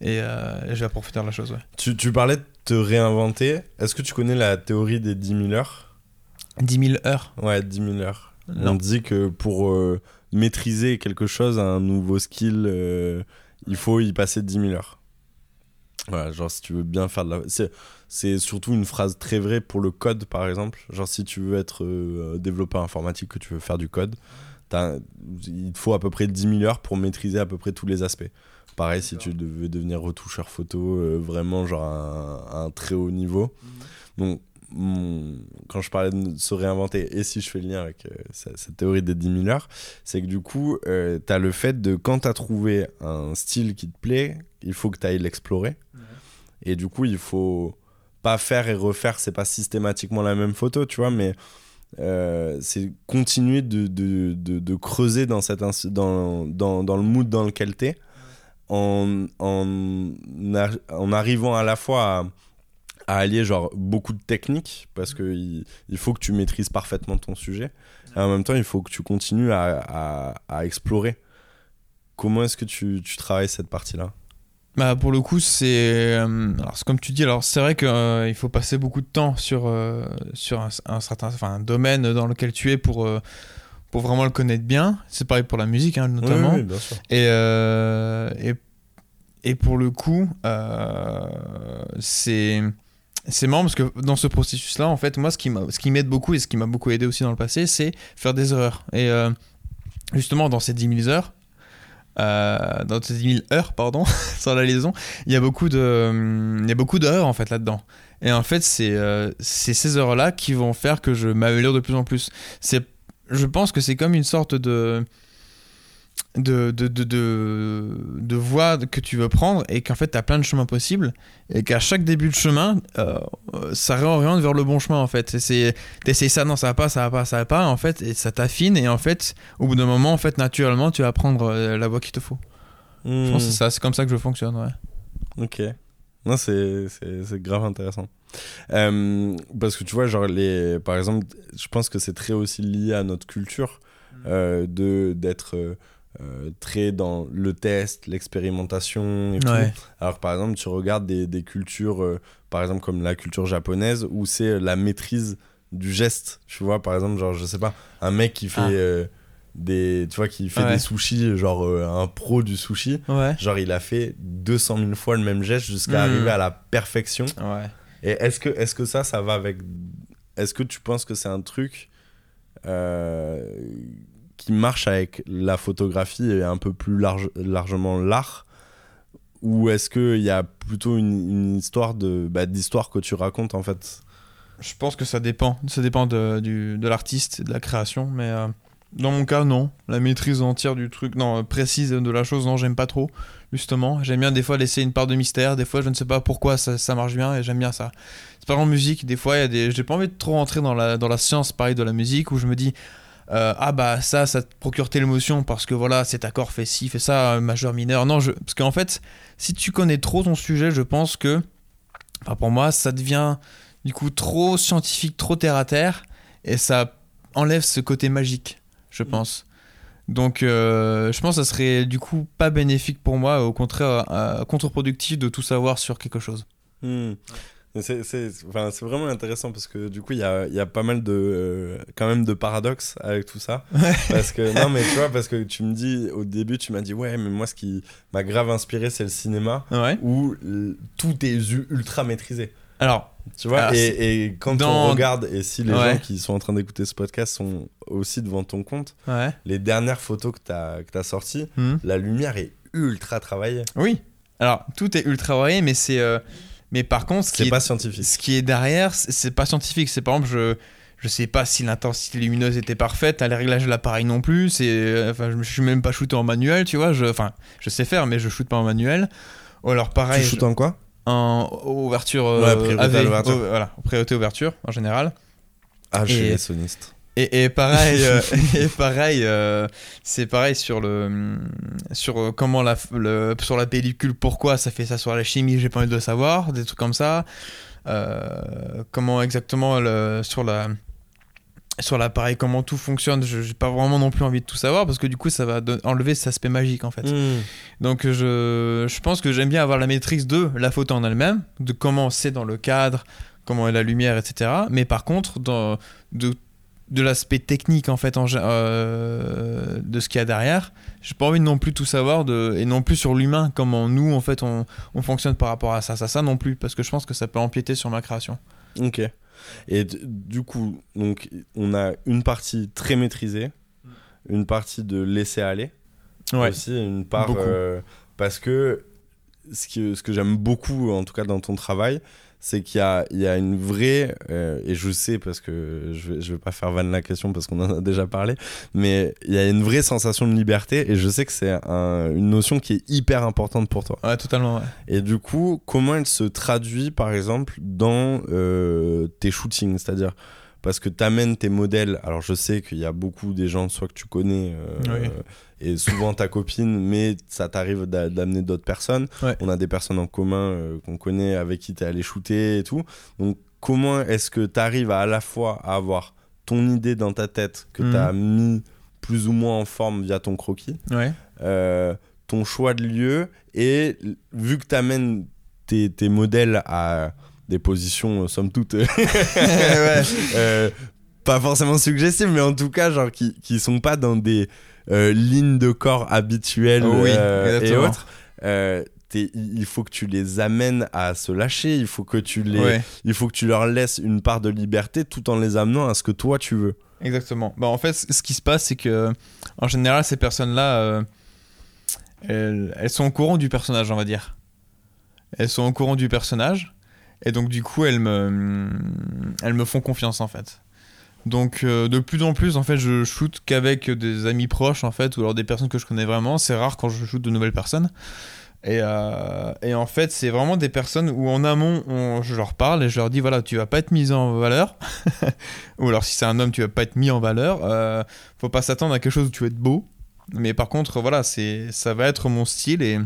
et, euh, et je vais approfondir la chose. Ouais. Tu, tu parlais de te réinventer. Est-ce que tu connais la théorie des 10 000 heures? 10 000 heures. Ouais, 10 000 heures. Non. On dit que pour euh, maîtriser quelque chose, un nouveau skill, euh, il faut y passer 10 000 heures. Voilà, genre si tu veux bien faire de la... C'est, c'est surtout une phrase très vraie pour le code, par exemple. Genre si tu veux être euh, développeur informatique, que tu veux faire du code, t'as- il te faut à peu près 10 000 heures pour maîtriser à peu près tous les aspects. Pareil, si tu veux devenir retoucheur photo, euh, vraiment genre à un, à un très haut niveau. Donc, mon- quand je parlais de se réinventer, et si je fais le lien avec euh, cette, cette théorie des 10 000 heures, c'est que du coup, tu as le fait de quand tu as trouvé un style qui te plaît, il faut que tu ailles l'explorer. Et du coup, il faut pas faire et refaire, c'est pas systématiquement la même photo, tu vois, mais euh, c'est continuer de, de, de, de creuser dans, cette dans, dans, dans le mood dans lequel tu es, en, en, en arrivant à la fois à à allier genre beaucoup de techniques parce que il, il faut que tu maîtrises parfaitement ton sujet. Et en même temps il faut que tu continues à, à, à explorer. Comment est-ce que tu, tu travailles cette partie là Bah pour le coup c'est euh, alors c'est comme tu dis alors c'est vrai qu'il faut passer beaucoup de temps sur euh, sur un, un certain enfin un domaine dans lequel tu es pour euh, pour vraiment le connaître bien. C'est pareil pour la musique hein, notamment. Bien sûr. Et, euh, et et pour le coup euh, c'est c'est marrant parce que dans ce processus là en fait moi ce qui ce qui m'aide beaucoup et ce qui m'a beaucoup aidé aussi dans le passé c'est faire des erreurs et euh, justement dans ces 10 000 heures euh, dans ces 10 000 heures pardon <laughs> sans la liaison il y a beaucoup de il y a beaucoup d'heures en fait là dedans et en fait c'est euh, ces heures là qui vont faire que je m'améliore de plus en plus. C'est je pense que c'est comme une sorte de de, de, de, de, de voie que tu veux prendre et qu'en fait tu as plein de chemins possibles et qu'à chaque début de chemin euh, ça réoriente vers le bon chemin en fait. T'essayes ça non ça va pas ça va pas ça va pas en fait et ça t'affine et en fait au bout d'un moment en fait naturellement tu vas prendre euh, la voie qu'il te faut. Je pense que c'est ça c'est comme ça que je fonctionne ouais. Hmm, ok. Non c'est grave intéressant. Euh, parce que tu vois genre les par exemple je pense que c'est très aussi lié à notre culture euh, de d'être euh, euh, très dans le test l'expérimentation et tout ouais Alors par exemple, tu regardes des, des cultures, euh, par exemple comme la culture japonaise, où c'est la maîtrise du geste. Tu vois, par exemple, genre, je sais pas, un mec qui fait Ah. euh, des, tu vois, qui fait Ouais. des sushis, genre euh, un pro du sushi, ouais genre il a fait 200 000 fois le même geste jusqu'à Mm. arriver à la perfection. Et est-ce que, est que ça, ça va avec... Est-ce que tu penses que c'est un truc euh, qui marche avec la photographie et un peu plus large, largement l'art Ou est-ce qu'il y a plutôt une, histoire de bah, d'histoire que tu racontes en fait? Je pense que ça dépend. Ça dépend de, de l'artiste et de la création mais euh, dans mon cas non. La maîtrise entière du truc non euh, précise de la chose non j'aime pas trop justement. J'aime bien des fois laisser une part de mystère. Des fois je ne sais pas pourquoi ça, marche bien et j'aime bien ça. C'est pas en musique. Des fois il y a des j'ai pas envie de trop rentrer dans la dans la science pareil de la musique où je me dis euh, ah bah ça ça te procure telle émotion parce que voilà cet accord fait ci fait ça euh, majeur mineur. Non je parce qu'en fait si tu connais trop ton sujet je pense que enfin pour moi ça devient du coup trop scientifique trop terre à terre et ça enlève ce côté magique je pense. Donc euh, je pense que ça serait du coup pas bénéfique pour moi au contraire euh, contre-productif de tout savoir sur quelque chose. Hmm. C'est c'est- enfin, c'est vraiment intéressant parce que du coup, il y a, y a pas mal de, euh, quand même de paradoxes avec tout ça. Parce que, <laughs> non, mais tu vois, parce que tu me dis, au début, tu m'as dit, ouais, mais moi, ce qui m'a grave inspiré, c'est le cinéma ouais où l- tout est ultra maîtrisé. alors Tu vois, Alors, et, et quand dans- on regarde, et si les Ouais. gens qui sont en train d'écouter ce podcast sont aussi devant ton compte, les dernières photos que tu as, que sorties, Hmm. la lumière est ultra travaillée. oui alors tout est ultra varié mais c'est euh, mais par contre ce qui est pas scientifique. ce qui est derrière, c'est- pas scientifique. C'est par exemple, je, je sais pas si l'intensité lumineuse était parfaite, à les réglages de l'appareil non plus. C'est, enfin, je, je suis même pas shooté en manuel, tu vois. Je, enfin, je sais faire, mais je shoot pas en manuel. Ou alors pareil, tu shootes en quoi? En ouverture euh, Ouais, AV, l'ouverture. au- voilà, priorité ouverture en général. Ah, je suis sonistes. Et, et pareil, <laughs> euh, et pareil, euh, c'est pareil sur le sur euh, comment la le, sur la pellicule, pourquoi ça fait ça sur la chimie, j'ai pas envie de le savoir, des trucs comme ça. Euh, comment exactement le, sur la sur l'appareil, comment tout fonctionne, je- j'ai pas vraiment non plus envie de tout savoir parce que du coup ça va enlever cet aspect magique en fait. Hmm. Donc je, je pense que j'aime bien avoir la maîtrise de la photo en elle-même, de comment c'est dans le cadre, comment est la lumière, etc. Mais par contre, dans, de, de l'aspect technique en fait en, euh, de ce qu'il y a derrière, j'ai pas envie de non plus tout savoir de, et non plus sur l'humain, comment nous en fait on, on fonctionne par rapport à ça, ça, ça non plus, parce que je pense que ça peut empiéter sur ma création. Ok. Et du coup, donc, on a une partie très maîtrisée, une partie de laisser aller, aussi une part euh, parce que ce que, ce que j'aime beaucoup, en tout cas dans ton travail, c'est qu'il y y a une vraie, euh, et je sais parce que je je vais pas faire vanne la question parce qu'on en a déjà parlé, mais il y a une vraie sensation de liberté et je sais que c'est un- une notion qui est hyper importante pour toi. Ouais, totalement. ouais. Et du coup, comment elle se traduit, par exemple, dans euh, tes shootings? C'est-à-dire, parce que tu amènes tes modèles. Alors, je sais qu'il y a beaucoup des gens, soit que tu connais, euh, Oui. Et souvent ta copine, mais ça t'arrive d'a- d'amener d'autres personnes. Ouais. On a des personnes en commun euh, qu'on connaît, avec qui tu es allé shooter et tout. Donc, comment est-ce que tu arrives à à la fois à avoir ton idée dans ta tête que Mhm. tu as mis plus ou moins en forme via ton croquis Ouais. euh, ton choix de lieu et vu que tu amènes tes, tes modèles à des positions euh, somme toute <laughs> Ouais. euh, pas forcément suggestives mais en tout cas genre qui, qui sont pas dans des euh, lignes de corps habituelles oui, euh, et autres euh, t'es- il faut que tu les amènes à se lâcher il faut que tu les Ouais. il faut que tu leur laisses une part de liberté tout en les amenant à ce que toi tu veux Exactement. Bah, en fait, ce qui se passe, c'est que, en général, ces personnes-là, euh, elles, elles sont au courant du personnage, on va dire. Elles sont au courant du personnage, et donc, du coup, elles me, elles me font confiance, en fait. Donc, euh, de plus en plus, en fait, je shoot qu'avec des amis proches, en fait, ou alors des personnes que je connais vraiment. C'est rare quand je shoot de nouvelles personnes. Et, euh, et en fait, c'est vraiment des personnes où en amont, on- je leur parle et je leur dis voilà, tu vas pas être mis en valeur. <laughs> Ou alors, si c'est un homme, tu vas pas être mis en valeur. Euh, faut pas s'attendre à quelque chose où tu vas être beau. Mais par contre, voilà, c'est ça va être mon style et.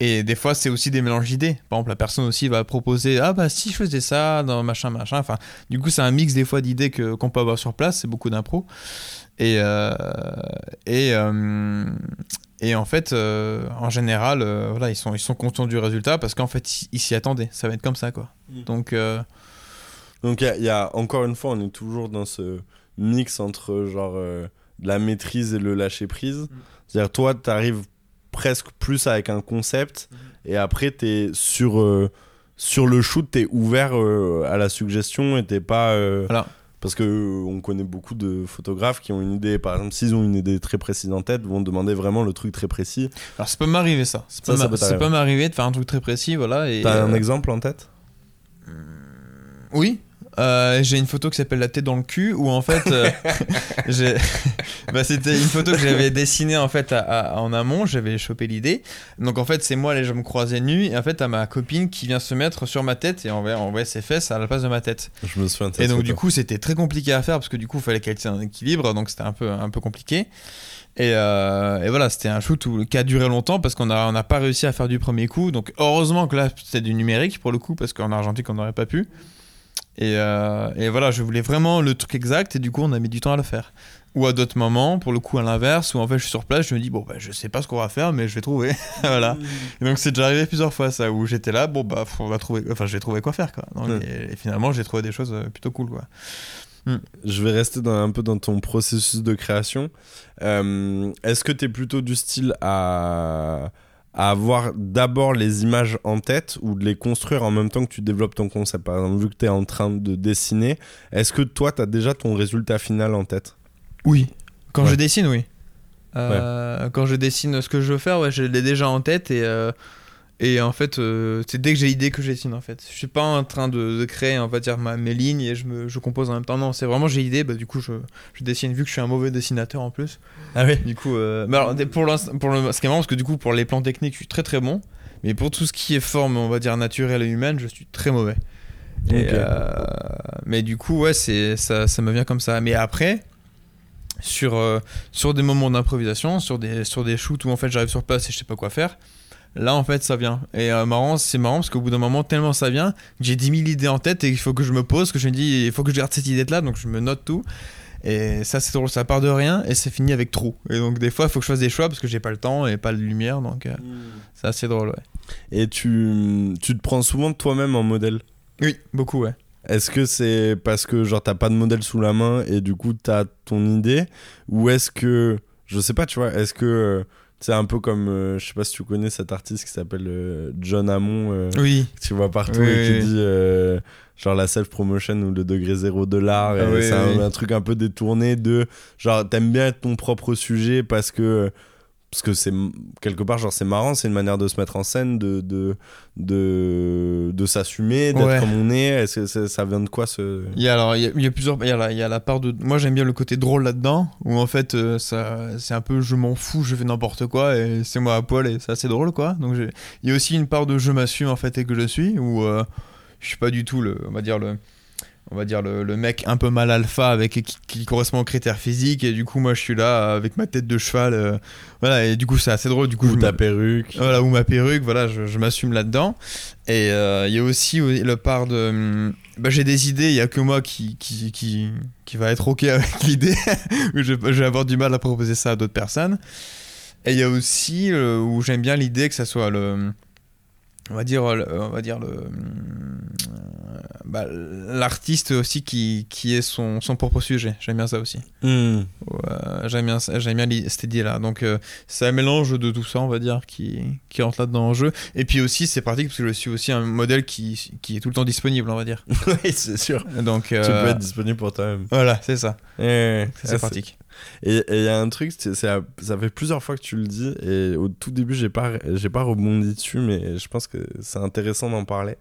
Et des fois, c'est aussi des mélanges d'idées. Par exemple, la personne aussi va proposer Ah, bah, si je faisais ça, dans machin, machin. Enfin, du coup, c'est un mix des fois d'idées que- qu'on peut avoir sur place. C'est beaucoup d'impro. Et, euh, et, euh, et en fait, euh, en général, euh, voilà, ils sont, ils sont contents du résultat parce qu'en fait, ils- s'y attendaient. Ça va être comme ça, quoi. Mm. Donc, euh, Donc il y a- il y, a encore une fois, on est toujours dans ce mix entre genre euh, de la maîtrise et le lâcher prise. C'est-à-dire toi, tu arrives presque plus avec un concept et après tu es sur euh, sur le shoot, tu es ouvert euh, à la suggestion et t'es pas euh, Voilà. parce que euh, on connaît beaucoup de photographes qui ont une idée par exemple s'ils ont une idée très précise en tête, vont demander vraiment le truc très précis. alors, ça peut m'arriver, ça. Ça, Ça, peut ça peut ça t'arriver. peut m'arriver de faire un truc très précis, voilà. T'as un euh, exemple en tête? Oui. Euh, j'ai une photo qui s'appelle la tête dans le cul où en fait euh, <laughs> <laughs> bah, c'était une photo que j'avais dessinée en fait à- à- en amont. J'avais chopé l'idée. Donc en fait c'est moi les jambes croisées nues et en fait t'as ma copine qui vient se mettre sur ma tête et on voit ses fesses à la place de ma tête. Je me souviens et donc du coup c'était très compliqué à faire parce que du coup il fallait qu'elle tienne un équilibre. Donc c'était un peu un peu compliqué. Et, euh, et voilà c'était un shoot où- qui a duré longtemps parce qu'on on n'a pas réussi à faire du premier coup. Donc heureusement que là c'était du numérique pour le coup parce qu'en argentique on n'aurait pas pu et, euh, et voilà je voulais vraiment le truc exact et du coup on a mis du temps à le faire. Ou à d'autres moments pour le coup à l'inverse où en fait je suis sur place je me dis bon bah je sais pas ce qu'on va faire mais je vais trouver. <laughs> Voilà. Et donc c'est déjà arrivé plusieurs fois ça où j'étais là bon bah on va trouver enfin je vais trouver quoi faire quoi. Donc, Ouais. et, et finalement j'ai trouvé des choses euh, plutôt cool quoi. Je vais rester dans, un peu dans ton processus de création. Euh, Est-ce que tu es plutôt du style à, à avoir d'abord les images en tête ou de les construire en même temps que tu développes ton concept Par exemple, vu que tu es en train de dessiner, est-ce que toi, tu as déjà ton résultat final en tête? Oui. Quand Ouais. je dessine, oui. Euh, Quand je dessine ce que je veux faire, ouais, je l'ai déjà en tête et, euh, Et en fait, euh, c'est dès que j'ai l'idée que je dessine en fait. Je suis pas en train de, de créer, on va dire, ma, mes lignes et je, me, je compose en même temps. Non, c'est vraiment j'ai l'idée, bah, du coup, je, je dessine vu que je suis un mauvais dessinateur en plus. Ah oui. Du coup, euh, mais alors, pour, pour le, ce qui est marrant, parce que du coup, pour les plans techniques, je suis très très bon. Mais pour tout ce qui est forme, on va dire, naturelle et humaine, je suis très mauvais. Et, euh, mais du coup, ouais, c'est, ça, ça me vient comme ça. Mais après, sur, sur des moments d'improvisation, sur des, sur des shoots où en fait j'arrive sur place et je sais pas quoi faire, là en fait ça vient. Et euh, marrant, c'est marrant parce qu'au bout d'un moment, tellement ça vient, que j'ai 10 000 idées en tête et il faut que je me pose, que je me dis, il faut que je garde cette idée-là, donc je me note tout. Et ça, c'est drôle, ça part de rien et c'est fini avec trop. Et donc, des fois, il faut que je fasse des choix parce que j'ai pas le temps et pas de lumière, donc euh, c'est assez drôle, ouais. Et tu, tu te prends souvent de toi-même en modèle? Oui, beaucoup, ouais. Est-ce que c'est parce que genre t'as pas de modèle sous la main et du coup t'as ton idée? Ou est-ce que, je sais pas, tu vois, est-ce que euh, c'est un peu comme, euh, je sais pas si tu connais cet artiste qui s'appelle euh, John Hammond, euh, Oui, que tu vois partout Oui, et qui oui. dit euh, genre la self-promotion ou le degré zéro de l'art. Ah c'est un, un truc un peu détourné de genre t'aimes bien être ton propre sujet parce que. Parce que c'est quelque part, genre, c'est marrant, c'est une manière de se mettre en scène, de, de, de, de s'assumer, d'être Ouais. comme on est. Est-ce que c'est- ça vient de quoi ce. Il y a, alors, il y a, il y a plusieurs. Il y a, la, il y a la part de. Moi, j'aime bien le côté drôle là-dedans, où en fait, euh, ça, c'est un peu je m'en fous, je fais n'importe quoi, et c'est moi à poil, et c'est assez drôle, quoi. Donc, il y a aussi une part de je m'assume, en fait, et que je suis, où euh, je suis pas du tout le. On va dire le. On va dire le, le mec un peu mal alpha avec qui, qui correspond aux critères physiques et du coup moi je suis là avec ma tête de cheval euh, voilà et du coup c'est assez drôle du coup Ou ta perruque. voilà, ou ma perruque, voilà, je, je m'assume là-dedans. Et euh, il y a aussi le part de. hum, Bah, j'ai des idées, il y a que moi qui, qui, qui, qui va être OK <laughs> avec l'idée. je, je vais avoir du mal à proposer ça à d'autres personnes. Et il y a aussi euh, où j'aime bien l'idée que ça soit le. On va dire, on va dire le. hum, bah, l'artiste aussi qui, qui est son, son propre sujet. J'aime bien ça aussi. Hmm. Ouais, j'aime bien, j'aime bien cette idée-là. Donc, euh, c'est un mélange de tout ça, on va dire, qui, qui rentre là-dedans en jeu. Et puis aussi, c'est pratique parce que je suis aussi un modèle qui, qui est tout le temps disponible, on va dire. <laughs> oui, c'est sûr. Donc, Tu euh, peux être disponible pour toi-même. voilà, c'est ça. Eh, C'est pratique. Et il y a un truc, c'est, c'est- ça fait plusieurs fois que tu le dis, et au tout début, j'ai pas, j'ai pas rebondi dessus, mais je pense que c'est intéressant d'en parler.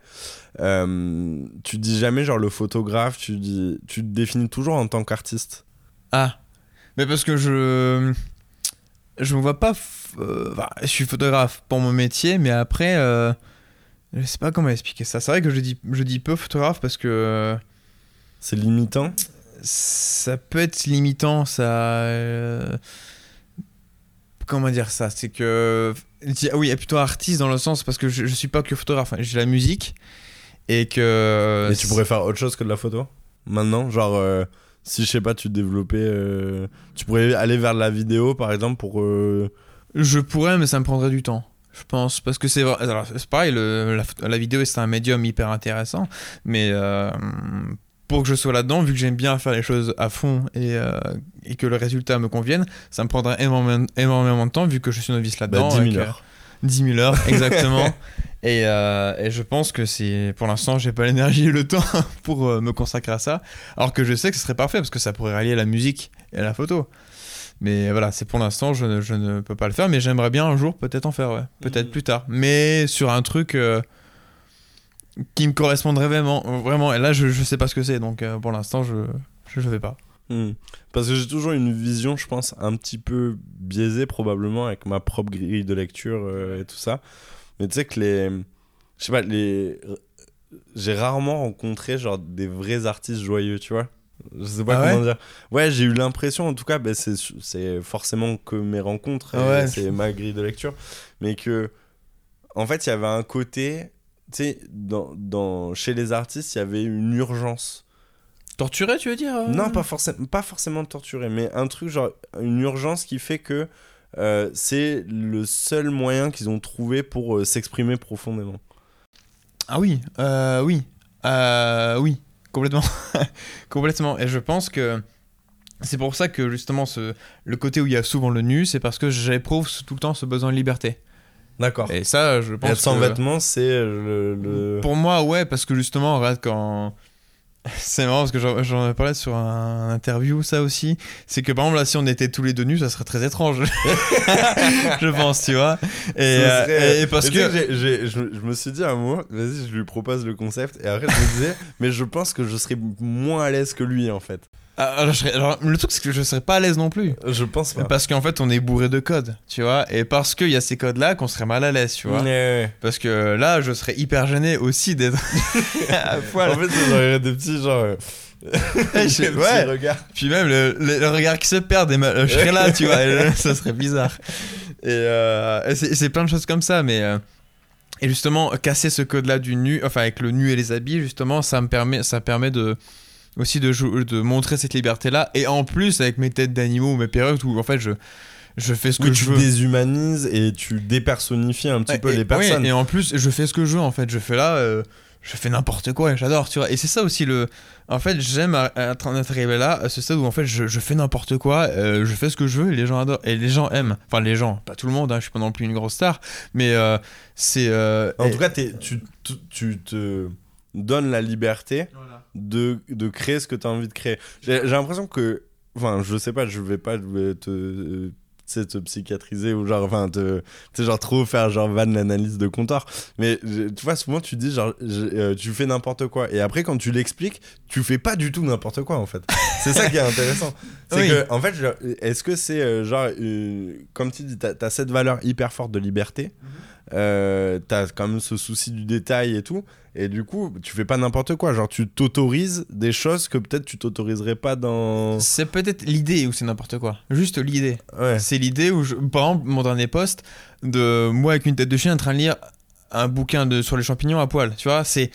Euh, tu dis jamais, genre, le photographe, tu, dis, tu te définis toujours en tant qu'artiste. Ah, mais parce que je. Je me vois pas. f- euh, enfin, je suis photographe pour mon métier, mais après. euh, je sais pas comment expliquer ça. C'est vrai que je dis, je dis peu photographe parce que. euh, C'est limitant ça peut être limitant, ça. euh, Comment dire ça? C'est que. Ah oui, et plutôt artiste dans le sens parce que je, je suis pas que photographe, hein, j'ai la musique et que. Et tu pourrais faire autre chose que de la photo? Maintenant, genre, euh, si je sais pas, tu développais. euh, tu pourrais aller vers la vidéo, par exemple, pour. Je pourrais, mais ça me prendrait du temps. Je pense parce que c'est vrai- alors, c'est pareil, le- la, la vidéo c'est un médium hyper intéressant, mais euh, pour que je sois là-dedans, vu que j'aime bien faire les choses à fond et, euh, et que le résultat me convienne, ça me prendrait énormément, énormément de temps vu que je suis novice bah, là-dedans. 10 et 000 que- heures. 10 000 heures, exactement. <laughs> et, euh, et je pense que c'est. Pour l'instant, j'ai pas l'énergie et le temps <laughs> pour euh, me consacrer à ça. Alors que je sais que ce serait parfait parce que ça pourrait rallier la musique et la photo. Mais voilà, c'est pour l'instant, je, ne- je ne peux pas le faire, mais j'aimerais bien un jour peut-être en faire, ouais. Peut-être Mhm. plus tard. Mais sur un truc euh, qui me correspondrait vraiment. Vraiment, et là, je, je sais pas ce que c'est, donc euh, pour l'instant, je je le fais pas. Hmm. Parce que j'ai toujours une vision, je pense, un petit peu biaisée probablement avec ma propre grille de lecture euh, et tout ça. Mais tu sais que les... Je sais pas, les... J'ai rarement rencontré genre des vrais artistes joyeux, tu vois. Je sais pas Ah comment ouais dire. Ouais, j'ai eu l'impression, en tout cas, ben, c'est forcément que mes rencontres, Ah ouais. c'est ma grille de lecture, mais que, en fait, il y avait un côté, tu sais, dans, dans, chez les artistes, il y avait une urgence. Torturé, tu veux dire euh Non, pas, forcément pas forcément torturé, mais un truc genre une urgence qui fait que euh, c'est le seul moyen qu'ils ont trouvé pour euh, s'exprimer profondément. Ah oui, oui, oui, complètement, <laughs> complètement. Et je pense que c'est pour ça que justement ce, le côté où il y a souvent le nu, c'est parce que j'éprouve tout le temps ce besoin de liberté. D'accord. Et ça, je Et pense être sans que- vêtements, c'est le, le- Pour moi, ouais, parce que justement, regarde quand <laughs> C'est marrant parce que j'en ai parlé sur un interview, ça aussi. C'est que par exemple, là, si on était tous les deux nus, ça serait très étrange. <laughs> je pense, tu vois. Et, euh, serait- et- et parce que. je, je me suis dit à un moment, vas-y, je lui propose le concept. Et après, je me disais, mais je pense que je serais moins à l'aise que lui, en fait. Ah, alors, je serais- alors, le truc, c'est que je serais pas à l'aise non plus. Je pense pas. Parce qu'en fait, on est bourré de codes, tu vois. Et parce qu'il y a ces codes-là qu'on serait mal à l'aise, tu vois. Ouais. Parce que là, je serais hyper gêné aussi d'être <laughs> à poil. En fait, a des petits, genre. euh, <laughs> je- <laughs> ouais. regards. Puis même le, le- le regard qui se perd, des ma- je serais là, tu vois, et, ça serait bizarre. Et, euh, et c'est c'est plein de choses comme ça, mais euh, et justement casser ce code-là du nu, enfin avec le nu et les habits, justement, ça me permet, ça permet de aussi de, montrer cette liberté-là. Et en plus avec mes têtes d'animaux ou mes perruques, où en fait je je fais ce que Oui, je tu veux. déshumanises et tu dépersonnifies un petit Ouais, peu et, les personnes. ouais, et en plus, je fais ce que je veux en fait. Je fais là, euh, je fais n'importe quoi et j'adore, tu vois. Et c'est ça aussi le. En fait, j'aime être en être arrivé là, à ce stade où en fait je, je fais n'importe quoi, euh, je fais ce que je veux et les gens adorent. Et les gens aiment. Enfin, les gens, pas tout le monde, hein, je suis pas non plus une grosse star, mais euh, c'est. euh, En et- tout cas, tu, tu te donnes la liberté de, de créer ce que tu as envie de créer. J'ai l'impression que. Enfin, je sais pas, je vais pas te. te psychiatriser ou genre, enfin, te, tu sais, genre trop faire genre van l'analyse de comptoir. Mais tu vois, souvent tu dis genre, euh, tu fais n'importe quoi. Et après, quand tu l'expliques, tu fais pas du tout n'importe quoi en fait. C'est ça qui est intéressant. <laughs> C'est Oui. que, en fait, est-ce que c'est euh, genre, euh, comme tu dis, t'as as cette valeur hyper forte de liberté, euh, t'as quand même ce souci du détail et tout. Et du coup, tu fais pas n'importe quoi. Genre, tu t'autorises des choses que peut-être tu t'autoriserais pas dans. C'est peut-être l'idée où c'est n'importe quoi. Juste l'idée. Ouais. C'est l'idée où, je- par exemple, mon dernier post de moi avec une tête de chien en train de lire un bouquin de, sur les champignons à poil. Tu vois, c'est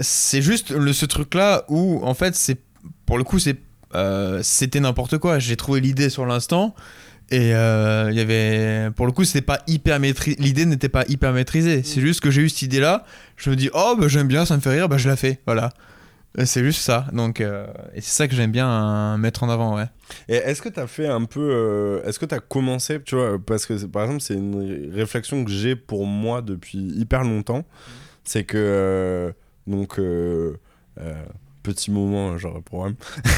c'est juste le, ce truc-là où, en fait, c'est pour le coup, c'est euh, c'était n'importe quoi. J'ai trouvé l'idée sur l'instant. Et euh, il y avait, pour le coup, c'était pas hyper maîtrisé. L'idée n'était pas hyper maîtrisée. C'est juste que j'ai eu cette idée-là. Je me dis, oh, bah, j'aime bien, ça me fait rire, bah, je la fais. Voilà. C'est juste ça. Donc, euh, et c'est ça que j'aime bien euh, mettre en avant, ouais. Et est-ce que tu as fait un peu. euh, est-ce que tu as commencé, tu vois, parce que par exemple, c'est une ré- réflexion que j'ai pour moi depuis hyper longtemps. C'est que. donc. Petit moment, genre pour moi.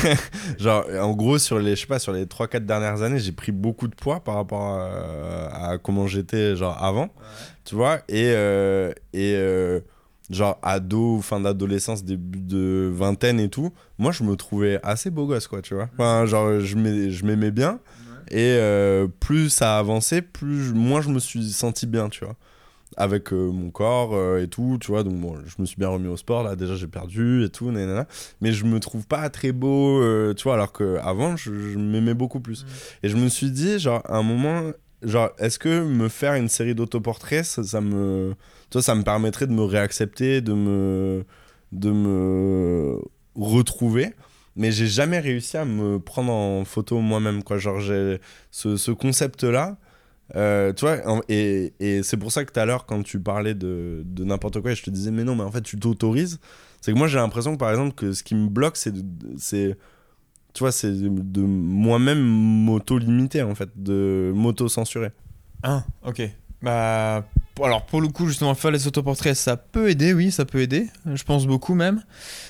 <laughs> genre, en gros, sur les, je sais pas, sur les 3-4 dernières années, j'ai pris beaucoup de poids par rapport à, à comment j'étais, genre avant. Tu vois, et. euh, et euh, genre ado, fin d'adolescence, début de vingtaine et tout, moi je me trouvais assez beau gosse, quoi, tu vois. Enfin, genre, je m'ai- je m'aimais bien. Et euh, plus ça a avancé, plus moins je me suis senti bien, tu vois. Avec euh, mon corps euh, et tout, tu vois. Donc, bon, je me suis bien remis au sport, là, déjà j'ai perdu et tout, nanana. Mais je me trouve pas très beau, euh, tu vois, alors qu'avant, je, je m'aimais beaucoup plus. Et je me suis dit, genre, à un moment, genre, est-ce que me faire une série d'autoportraits, ça, ça me. Tu vois, ça me permettrait de me réaccepter, de me. de me retrouver? Mais j'ai jamais réussi à me prendre en photo moi-même quoi genre j'ai ce, ce concept là tu vois et, et c'est pour ça que tout à l'heure quand tu parlais de, de n'importe quoi je te disais mais non mais en fait tu t'autorises c'est que moi j'ai l'impression que par exemple que ce qui me bloque c'est c'est de, de moi-même m'auto-limiter en fait de m'auto-censurer Ah, ok. Bah, alors pour le coup, justement, faire les autoportraits, ça peut aider, oui, ça peut aider. Je pense beaucoup même.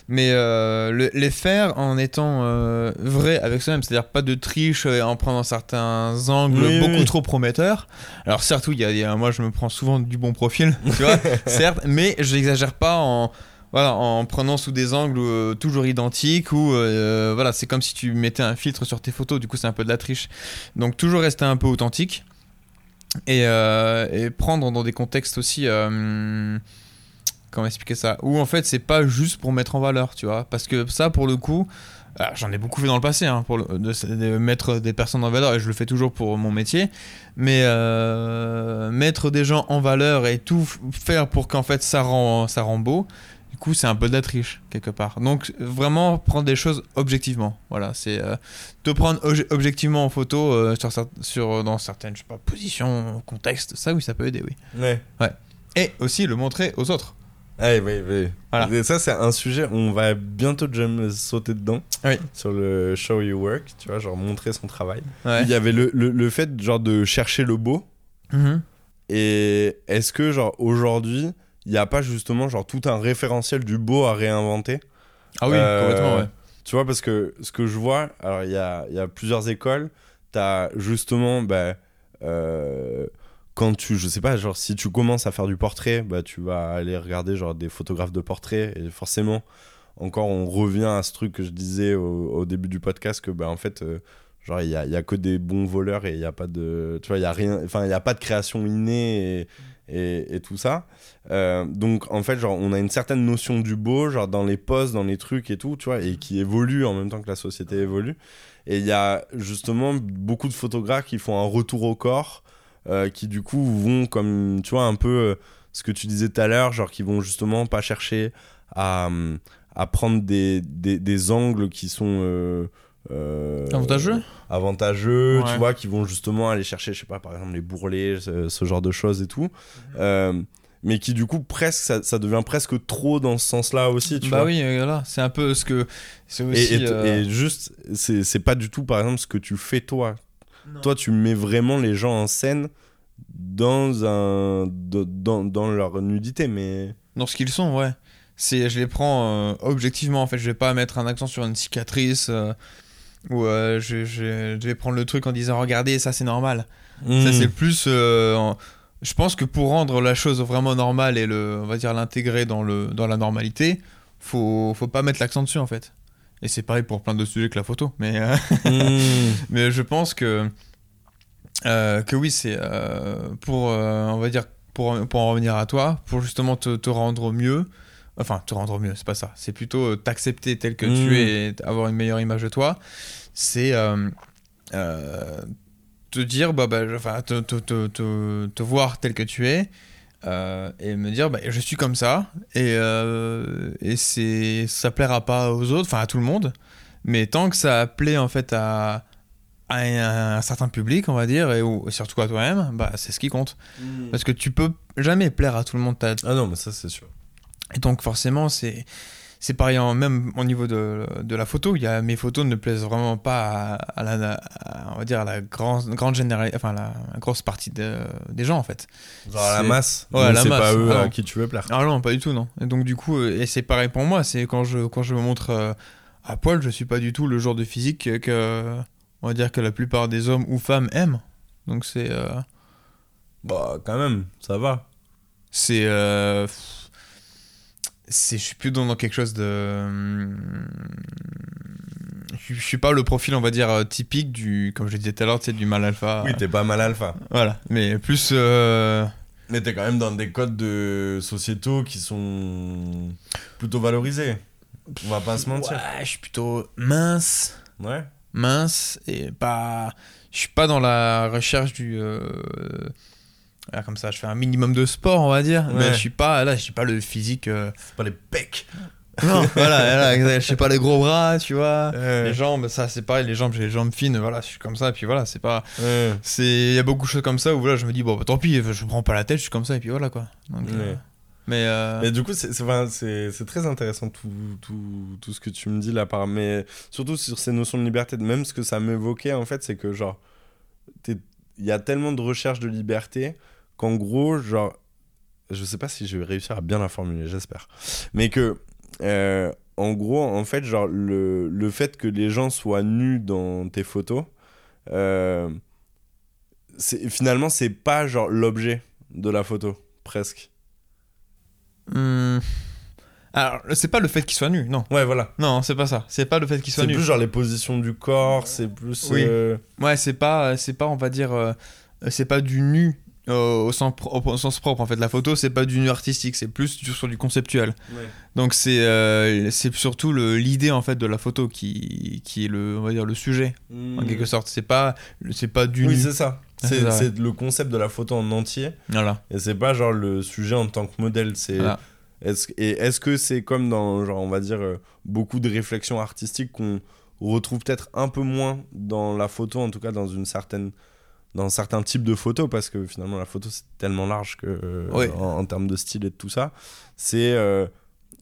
Mais euh, le- les faire en étant euh, vrai avec soi-même, c'est-à-dire pas de triche euh, en prenant certains angles Oui, beaucoup oui. trop prometteurs. Alors certes, oui, a- y a- moi je me prends souvent du bon profil, <laughs> tu vois, <laughs> certes, mais je n'exagère pas en. Voilà, en prenant sous des angles euh, toujours identiques ou euh, voilà, c'est comme si tu mettais un filtre sur tes photos, du coup c'est un peu de la triche. Donc toujours rester un peu authentique et, euh, et prendre dans des contextes aussi euh, comment expliquer ça où en fait c'est pas juste pour mettre en valeur tu vois. Parce que ça pour le coup j'en ai beaucoup fait dans le passé hein, pour de, mettre des personnes en valeur et je le fais toujours pour mon métier. Mais euh, mettre des gens en valeur et tout faire pour qu'en fait ça rend ça rend beau du coup c'est un peu de la triche quelque part. Donc vraiment prendre des choses objectivement. Voilà c'est euh, te prendre obje- objectivement en photo euh, sur, sur dans certaines je sais pas positions contextes ça oui ça peut aider oui. Ouais. Et aussi le montrer aux autres. Oui oui oui. Voilà. et ça c'est un sujet on va bientôt déjà sauter dedans. Oui. sur le show your work tu vois genre montrer son travail. Ouais. Il y avait le, le, le fait genre de chercher le beau. Mhm. Et est-ce que, genre, aujourd'hui, il n'y a pas justement, genre, tout un référentiel du beau à réinventer Ah oui, Euh, complètement, ouais. Tu vois, parce que ce que je vois, alors il y a, y a plusieurs écoles. Tu as justement, bah, euh, quand tu, je sais pas, genre si tu commences à faire du portrait, bah, tu vas aller regarder genre des photographes de portrait. Et forcément, encore, on revient à ce truc que je disais au, au début du podcast que, bah, en fait, euh, genre, il y a, y a que des bons voleurs et il n'y a pas de, tu vois, il y a rien, enfin, il n'y a pas de création innée et, et, tout ça. Euh, donc en fait, genre, on a une certaine notion du beau, genre dans les poses, dans les trucs et tout, tu vois, et qui évolue en même temps que la société évolue. Et il y a justement beaucoup de photographes qui font un retour au corps, euh, qui du coup vont comme, tu vois, un peu euh, ce que tu disais tout à l'heure, genre qui vont justement pas chercher à, hum, à prendre des, des angles qui sont... euh, Avantageux avantageux, Ouais. tu vois, qui vont justement aller chercher, je sais pas, par exemple les bourrelets, ce, ce genre de choses et tout. Euh, mais qui du coup, presque, ça, ça devient presque trop dans ce sens-là aussi, tu bah vois. oui, euh, voilà, c'est un peu ce que. C'est Et, aussi. et- euh, et juste, c'est c'est pas du tout, par exemple, ce que tu fais toi. Toi, tu mets vraiment les gens en scène dans, un, dans, dans leur nudité, mais... Dans ce qu'ils sont, ouais. C'est, je les prends euh, objectivement, en fait. Je vais pas mettre un accent sur une cicatrice. euh, ou euh, je, je- je vais prendre le truc en disant regardez, ça c'est normal. Ça Hmm. c'est plus. euh, Je pense que pour rendre la chose vraiment normale et le, on va dire l'intégrer dans, le, dans la normalité, faut, faut pas mettre l'accent dessus en fait. Et c'est pareil pour plein d'autres sujets que la photo. Mais, euh, Hmm. <laughs> mais je pense que, que oui, c'est pour, on va dire, pour, pour en revenir à toi, pour justement te, te rendre mieux. Enfin, te rendre mieux, c'est pas ça. C'est plutôt euh, t'accepter tel que tu es et avoir une meilleure image de toi. C'est euh, euh, te dire, bah, bah, enfin, te, te, te, te, te voir tel que tu es. euh, et me dire bah, je suis comme ça et, et c'est ça plaira pas aux autres enfin à tout le monde mais tant que ça plaît en fait à, à un, un certain public, on va dire, et ou, surtout à toi-même, bah, c'est ce qui compte. Parce que tu peux jamais plaire à tout le monde. Ah non, mais ça, c'est sûr. Et donc forcément, c'est c'est pareil, en- même au niveau de, de la photo. Il y a, mes photos ne plaisent vraiment pas à, à la, à- on va dire, à la grande, grande enfin, la, la grosse partie de- des gens, en fait. Genre à la masse. Ouais, c'est pas eux Ah à qui tu veux plaire. Ah non, pas du tout, non. Et donc du coup, euh, et c'est pareil pour moi, c'est quand je, quand je me montre euh, à poil, je suis pas du tout le genre de physique que, on va dire, que la plupart des hommes ou femmes aiment. Donc c'est... euh, Bah, quand même, ça va. c'est euh, c'est je suis plus dans, dans quelque chose de je, je suis pas le profil on va dire euh, typique du comme je disais tout à l'heure tu sais du mal alpha Oui, t'es pas mal alpha. voilà mais plus euh, Mais t'es quand même dans des codes de sociétaux qui sont plutôt valorisés. On va pas se mentir. ouais, je suis plutôt mince Ouais. mince et pas je suis pas dans la recherche du euh, comme ça je fais un minimum de sport on va dire mais je suis pas là je suis pas le physique euh, C'est pas les pecs. non <laughs> voilà, exact. je sais pas les gros bras tu vois Ouais. Les jambes, ça c'est pareil, les jambes, j'ai les jambes fines, voilà, je suis comme ça, et puis voilà, c'est pas. Ouais. c'est Il y a beaucoup de choses comme ça où voilà, je me dis, bon, bah, tant pis, je me prends pas la tête, je suis comme ça, et puis voilà quoi. Donc, euh, mais. euh, Mais du coup, c'est très intéressant tout, tout, tout ce que tu me dis là, par... mais surtout sur ces notions de liberté. Même ce que ça m'évoquait, en fait, c'est que genre, il y a tellement de recherche de liberté qu'en gros, genre, je sais pas si je vais réussir à bien la formuler, j'espère, mais que, euh, en gros, en fait, genre, le, le fait que les gens soient nus dans tes photos, euh, c'est- finalement, c'est pas genre l'objet de la photo, presque. hum, Alors, c'est pas le fait qu'il soit nu, non. Ouais, voilà. Non, c'est pas ça. C'est pas le fait qu'il soit C'est nu. plus genre les positions du corps, c'est plus. Oui. euh, Ouais, c'est pas, c'est pas, on va dire, euh, c'est pas du nu au, sens pro- au sens propre. En fait, la photo, c'est pas du nu artistique, c'est plus du- sur du conceptuel. Donc c'est euh, c'est surtout l'idée en fait de la photo qui, qui est le on va dire le sujet en quelque sorte. C'est pas c'est pas du Hmm. Oui, c'est ça. Ah, C'est le concept de la photo en entier. Voilà. Et c'est pas genre le sujet en tant que modèle. C'est. Voilà. Est-ce, et est-ce que c'est comme dans, genre, on va dire, euh, beaucoup de réflexions artistiques qu'on retrouve peut-être un peu moins dans la photo, en tout cas dans une certaine. Dans certains types de photos, parce que finalement la photo c'est tellement large que, euh, Oui. en, en termes de style et de tout ça, c'est euh,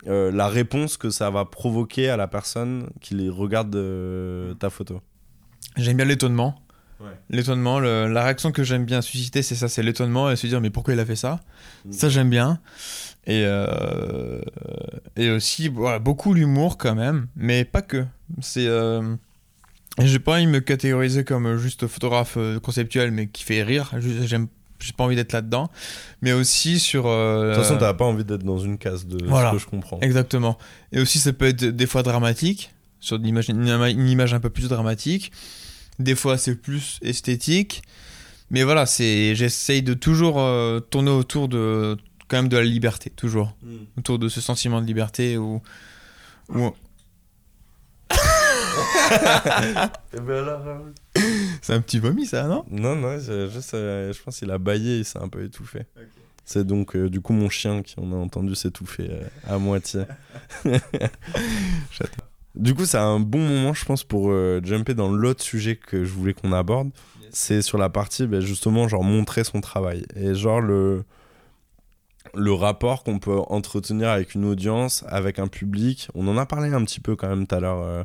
euh, la réponse que ça va provoquer à la personne qui regarde ta photo. J'aime bien l'étonnement. Ouais. L'étonnement, la réaction que j'aime bien susciter, c'est ça, c'est l'étonnement et se dire mais pourquoi il a fait ça? Mm. Ça j'aime bien. Et, euh, et aussi voilà, beaucoup l'humour quand même, mais pas que. C'est euh, j'ai pas envie de me catégoriser comme juste photographe euh, conceptuel mais qui fait rire. J'aime j'ai pas envie d'être là-dedans, mais aussi sur. euh, De toute façon, t'as pas envie d'être dans une case de Voilà. ce que je comprends. Exactement. Et aussi, ça peut être des fois dramatique, sur une image, une, ima- une image un peu plus dramatique. Des fois, c'est plus esthétique. Mais voilà, c'est, j'essaye de toujours euh, tourner autour de, quand même de la liberté, toujours. Autour de ce sentiment de liberté où. où- Eh ben alors, Raoul C'est un petit vomi, ça, non? Non, non, je, pense qu'il a baillé, il s'est un peu étouffé. C'est donc euh, du coup mon chien qui on a entendu s'étouffer euh, à moitié. du coup, c'est un bon moment, je pense, pour euh, jumper dans l'autre sujet que je voulais qu'on aborde. C'est sur la partie, ben, justement, genre montrer son travail. Et genre le, le rapport qu'on peut entretenir avec une audience, avec un public. On en a parlé un petit peu quand même tout à l'heure,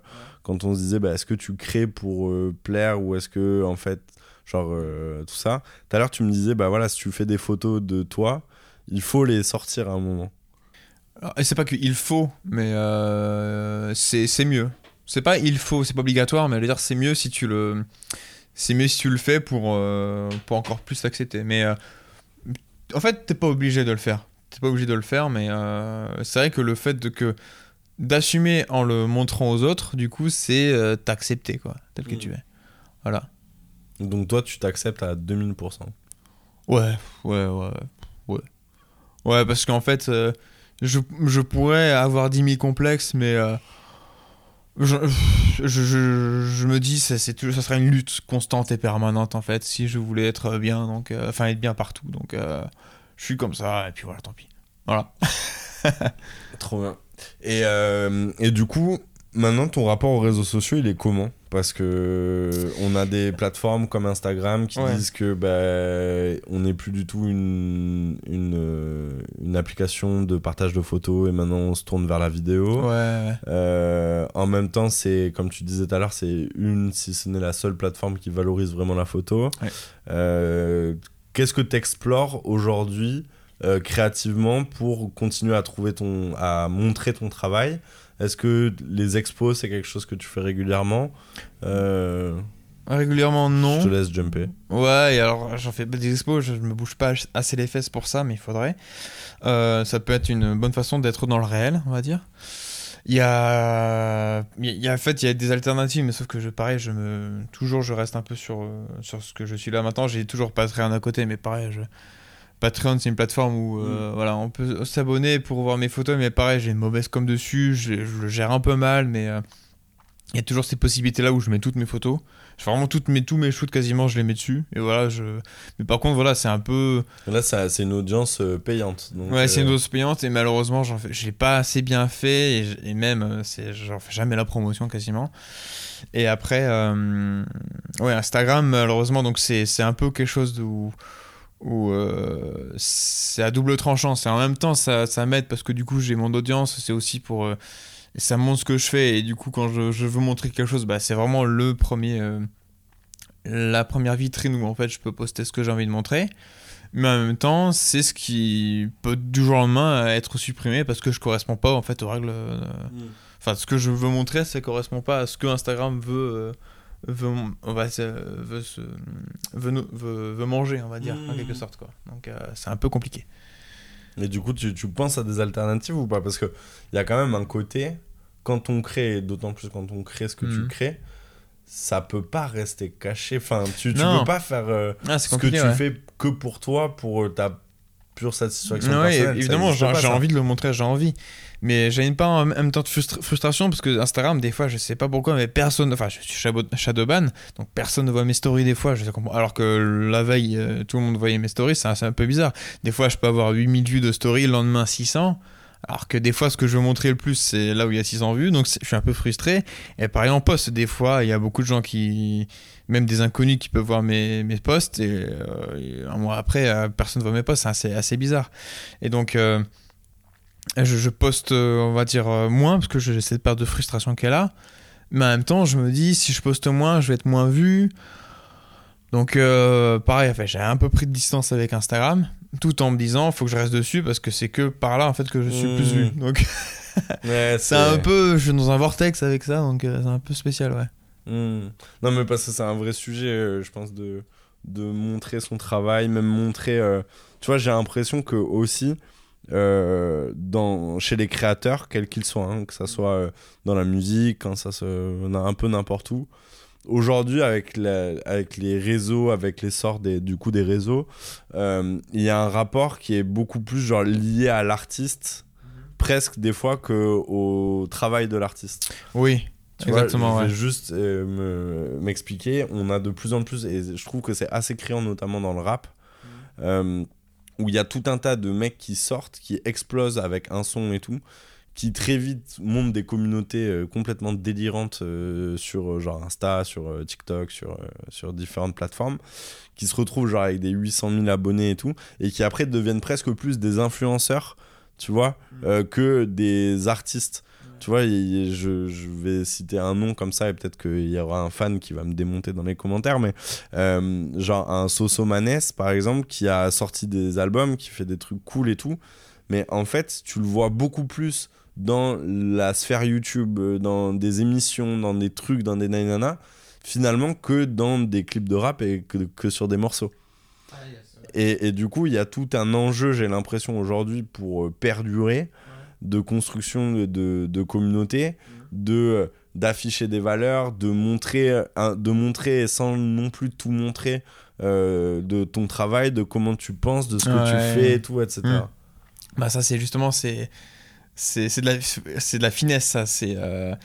quand on se disait, bah, est-ce que tu crées pour euh, plaire ou est-ce que, en fait, genre euh, tout ça. Tout à l'heure, tu me disais, bah voilà, si tu fais des photos de toi, il faut les sortir à un moment. Et c'est pas qu'il faut, mais euh, c'est, c'est mieux. C'est pas il faut, c'est pas obligatoire, mais dire, c'est mieux si tu le. C'est mieux si tu le fais pour, pour encore plus l'accepter. Mais en fait, t'es pas obligé de le faire. T'es pas obligé de le faire, mais c'est vrai que le fait de que d'assumer en le montrant aux autres, du coup, c'est euh, t'accepter, quoi, tel que Mm. tu es. Voilà. Donc toi, tu t'acceptes à 2000%. Ouais, ouais, ouais, ouais. Ouais, parce qu'en fait, euh, je, je pourrais avoir 10 000 complexes, mais euh, je, je, me dis, ça, c'est toujours- ça serait une lutte constante et permanente, en fait, si je voulais être bien, donc, enfin, être bien partout. Donc, je suis comme ça, et puis voilà, tant pis. Voilà. <laughs> <laughs> Trop bien. Et, euh, et du coup, maintenant, ton rapport aux réseaux sociaux, il est comment? Parce que on a des plateformes comme Instagram qui Ouais. disent que bah, on n'est plus du tout une, une, euh, une application de partage de photos et maintenant on se tourne vers la vidéo. Ouais, ouais. Euh, en même temps, c'est comme tu disais tout à l'heure, c'est une, si ce n'est la seule plateforme qui valorise vraiment la photo. Ouais. Euh, Qu'est-ce que tu explores aujourd'hui euh, créativement pour continuer à trouver ton, à montrer ton travail Est-ce que les expos c'est quelque chose que tu fais régulièrement? Euh, Régulièrement, non. Je te laisse jumper. Ouais, et alors j'en fais pas des expos, je me bouge pas assez les fesses pour ça, mais il faudrait. Euh, ça peut être une bonne façon d'être dans le réel, on va dire. Il y a, il y a en fait, il y a des alternatives, mais sauf que je, pareil, je me, toujours, je reste un peu sur, sur ce que je suis là maintenant. J'ai toujours Patreon à côté, mais pareil, je, Patreon, c'est une plateforme où, euh, voilà, on peut s'abonner pour voir mes photos, mais pareil, j'ai une mauvaise com dessus, je, je le gère un peu mal, mais euh, il y a toujours ces possibilités là où je mets toutes mes photos. Je vraiment toutes mes, tous mes shoots quasiment, je les mets dessus. Et voilà, je. Mais par contre, voilà, c'est un peu. Là, ça- c'est une audience euh, payante. donc, Ouais, c'est une dose payante et malheureusement, fais, j'ai pas assez bien fait et, et même, j'en fais jamais la promotion quasiment. Et après, ouais, Instagram, malheureusement, donc c'est, c'est un peu quelque chose où, où euh, c'est à double tranchant. C'est en même temps, ça, ça m'aide parce que du coup, j'ai mon audience, c'est aussi pour. euh, ça montre ce que je fais et du coup, quand je, je veux montrer quelque chose, bah, c'est vraiment le premier. euh, la première vitrine où en fait je peux poster ce que j'ai envie de montrer mais en même temps c'est ce qui peut du jour au lendemain être supprimé parce que je correspond pas en fait aux règles euh, enfin ce que je veux montrer ça correspond pas à ce que Instagram veut veut on va se- veut, se- veut, nous- veut- veut manger on va dire en Mhm. quelque sorte quoi donc euh, c'est un peu compliqué Et du coup, tu, tu penses à des alternatives ou pas? Parce qu'il y a quand même un côté, quand on crée, et d'autant plus quand on crée ce que tu Mhm. crées, ça peut pas rester caché. Enfin, tu, tu Non. peux pas faire euh, ah, ce que tu ouais. fais que pour toi, pour euh, ta pure satisfaction ça évidemment, j'ai envie de le montrer, j'ai envie. Mais j'ai pas en même temps de frustra- frustration parce que Instagram, des fois, je sais pas pourquoi, mais personne. Enfin, je suis shadowban, donc personne ne voit mes stories des fois. Je sais comprends- Alors que la veille, euh, tout le monde voyait mes stories, c'est un, c'est un peu bizarre. Des fois, je peux avoir 8000 vues de stories, le lendemain 600. Alors que des fois, ce que je veux montrer le plus, c'est là où il y a 600 vues, donc je suis un peu frustré. Et pareil en post, des fois, il y a beaucoup de gens qui, même des inconnus qui peuvent voir mes, mes posts, et, euh, un mois après, euh, personne ne voit mes posts, c'est assez, bizarre. Et donc, euh, je, poste, on va dire, moins, parce que j'ai cette part de frustration qu'elle a. Mais en même temps, je me dis, si je poste moins, je vais être moins vu. Donc, pareil, en fait, j'ai un peu pris de distance avec Instagram, tout en me disant, faut que je reste dessus parce que c'est que par là, en fait, que je suis plus vu. Donc, <laughs> Ouais, <laughs> c'est un peu, je suis dans un vortex avec ça, donc euh, c'est un peu spécial, ouais. Hmm. Non, mais parce que c'est un vrai sujet, euh, je pense, de, de montrer son travail, même montrer. euh, tu vois, j'ai l'impression que aussi, dans, chez les créateurs, quels qu'ils soient, hein, que ça soit dans la musique, quand ça se, un peu n'importe où, aujourd'hui, avec, les réseaux, avec l'essor du coup des réseaux, euh, il y a un rapport qui est beaucoup plus genre, lié à l'artiste, presque des fois, qu'au travail de l'artiste. Oui, Tu vois, exactement, je vais ouais. juste euh, me- m'expliquer. On a de plus en plus, et je trouve que c'est assez criant, notamment dans le rap, euh, où il y a tout un tas de mecs qui sortent, qui explosent avec un son et tout, qui très vite montent des communautés euh, complètement délirantes euh, sur euh, genre Insta, sur TikTok, sur, sur différentes plateformes, qui se retrouvent genre avec des 800 000 abonnés et tout, et qui après deviennent presque plus des influenceurs, tu vois, euh, que des artistes. Tu vois, je, je vais citer un nom comme ça et peut-être qu'il y aura un fan qui va me démonter dans les commentaires, mais euh, genre un Soso Manes par exemple qui a sorti des albums, qui fait des trucs cool et tout, mais en fait tu le vois beaucoup plus dans la sphère YouTube, euh, dans des émissions, dans des trucs, dans des nanana, finalement que dans des clips de rap et que, que sur des morceaux. Et, et du coup, il y a tout un enjeu, j'ai l'impression, aujourd'hui, pour euh, perdurer, de construction de, de, de communauté, de euh, d'afficher des valeurs, de montrer, un- de montrer sans non plus tout montrer euh, de ton travail, de comment tu penses, de ce que tu fais et tout, etc. Mm. Bah ça c'est justement c'est c'est de de la finesse ça c'est euh,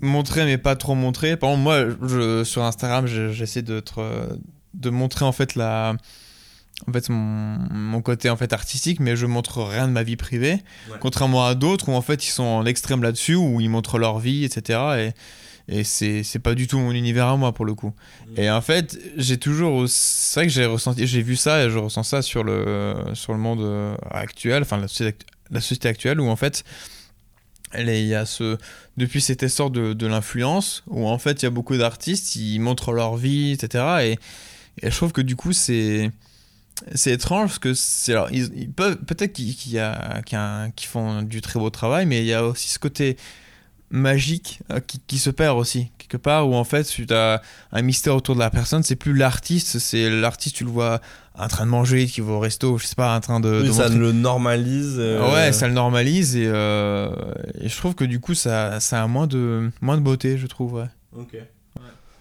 montrer mais pas trop montrer. Par exemple moi je, sur Instagram je- j'essaie de te- de montrer en fait la en fait mon, mon côté en fait artistique mais je montre rien de ma vie privée Ouais. contrairement à d'autres où en fait ils sont en extrême là-dessus où ils montrent leur vie etc et et c'est pas du tout mon univers à moi pour le coup Mm. et en fait j'ai toujours c'est vrai que j'ai ressenti j'ai vu ça et je ressens ça sur le sur le monde euh, actuel enfin la société, la société actuelle où en fait il y a ce depuis cet essor de, de l'influence où en fait il y a beaucoup d'artistes ils montrent leur vie etc et, je trouve que du coup c'est c'est étrange parce que c'est alors ils, peuvent peut-être qu'ils a un- qu'ils font du très beau travail mais il y a aussi ce côté magique euh, qui, qui se perd aussi quelque part où en fait tu as un mystère autour de la personne c'est plus l'artiste c'est l'artiste tu le vois en train de manger qui va au resto je sais pas en train de, Oui, de ça montrer- le normalise. euh, Ouais, ça le normalise et, euh, et je trouve que du coup ça, ça a moins de, moins de beauté, je trouve. Ouais. Ok.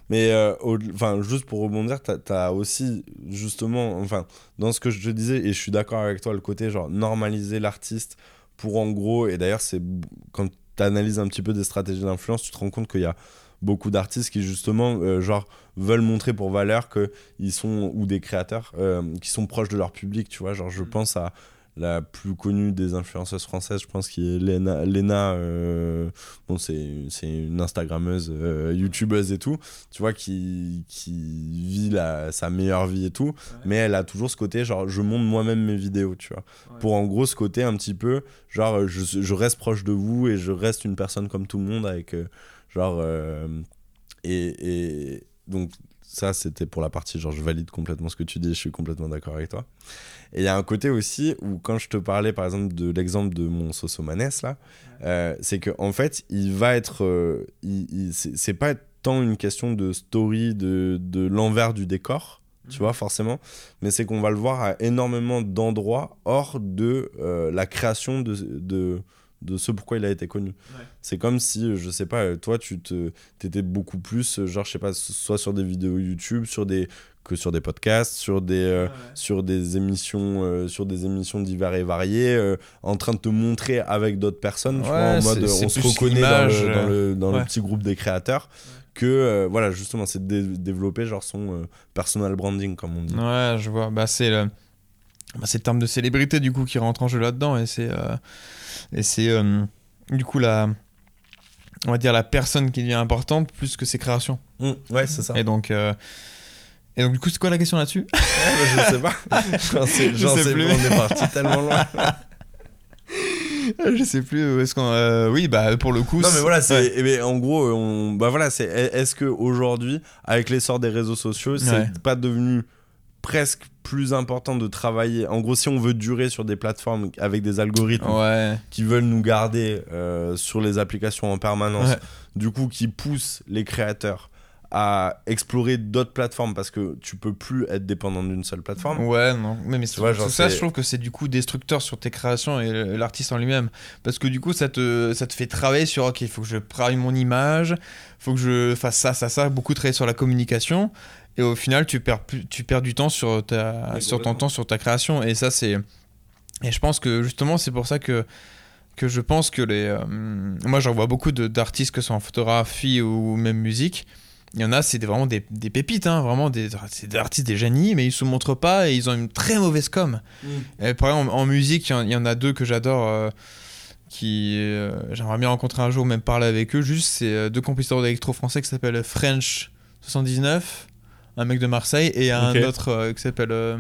Mais euh, au- enfin, juste pour rebondir, t'as as aussi justement, enfin, dans ce que je te disais, et je suis d'accord avec toi, le côté genre normaliser l'artiste pour en gros, et d'ailleurs c'est quand tu analyses un petit peu des stratégies d'influence, tu te rends compte qu'il y a beaucoup d'artistes qui justement euh, genre veulent montrer pour valeur que ils sont ou des créateurs euh, qui sont proches de leur public, tu vois, genre je pense à la plus connue des influenceuses françaises, je pense, qui est Lena. Lena euh, bon, c'est c'est une Instagrammeuse, euh, YouTubeuse et tout, tu vois, qui, qui vit la, sa meilleure vie et tout, mais elle a toujours ce côté, genre, je monte moi-même mes vidéos, tu vois. Pour en gros, ce côté un petit peu, genre, je, je reste proche de vous et je reste une personne comme tout le monde avec, euh, genre, et, et donc, ça, c'était pour la partie, genre, je valide complètement ce que tu dis, je suis complètement d'accord avec toi. Et il y a un côté aussi où, quand je te parlais, par exemple, de l'exemple de mon Sosomanes, là, euh, c'est que en fait, il va être. euh, c'est c'est pas tant une question de story, de, de l'envers du décor, tu vois, forcément, mais c'est qu'on va le voir à énormément d'endroits hors de euh, la création de, de, de ce pourquoi il a été connu. C'est comme si, euh, je sais pas, toi, tu te, étais beaucoup plus, euh, genre, je sais pas, soit sur des vidéos YouTube, sur des, que sur des podcasts, sur des, euh, sur des émissions, euh, sur des émissions divers et variées, euh, en train de te montrer avec d'autres personnes, tu Ouais, vois, en mode, on se reconnaît dans, le, dans, le, dans le ouais. petit groupe des créateurs, que, euh, voilà, justement, c'est de dé- développer, genre, son euh, personal branding, comme on dit. Ouais, je vois. Bah, c'est le, bah, c'est le terme de célébrité du coup qui rentre en jeu là-dedans et c'est, euh, et c'est euh, du coup la, on va dire la personne qui devient importante plus que ses créations. Mm, ouais, c'est ça. Et donc, euh, et donc du coup, c'est quoi la question là-dessus? Ouais, mais je sais pas. <laughs> J'en sais, Je sais sais plus. on est parti tellement loin. <laughs> je sais plus est-ce qu'on. euh, oui, bah pour le coup. Non mais voilà, c'est ouais. eh en gros, on, bah voilà, c'est est-ce que aujourd'hui, avec l'essor des réseaux sociaux, c'est Ouais. pas devenu presque plus important de travailler. En gros, si on veut durer sur des plateformes avec des algorithmes Ouais. qui veulent nous garder euh, sur les applications en permanence, Ouais. du coup, qui poussent les créateurs à explorer d'autres plateformes parce que tu peux plus être dépendant d'une seule plateforme. Ouais, non. Mais, mais Tu vois, genre, tout ça, je trouve que c'est du coup destructeur sur tes créations et le- l'artiste en lui-même. Parce que du coup, ça te, ça te fait travailler sur, ok, il faut que je travaille mon image, faut que je fasse ça, ça, ça, beaucoup travailler sur la communication. Et au final, tu perds, tu perds du temps sur, ta, sur ton temps, sur ta création. Et ça, c'est. Et je pense que justement, c'est pour ça que, que je pense que les. euh, moi, j'en vois beaucoup d'artistes, que ce soit en photographie ou même musique. Il y en a, c'est vraiment des, des pépites, hein, vraiment des, c'est des artistes, des génies, mais ils se montrent pas et ils ont une très mauvaise com. Et par exemple, en musique, il y en- il y, en a deux que j'adore, euh, qui euh, j'aimerais bien rencontrer un jour, même parler avec eux. Juste, c'est euh, deux compositeurs d'électro français qui s'appellent French 79, un mec de Marseille, et un autre euh, qui s'appelle. euh,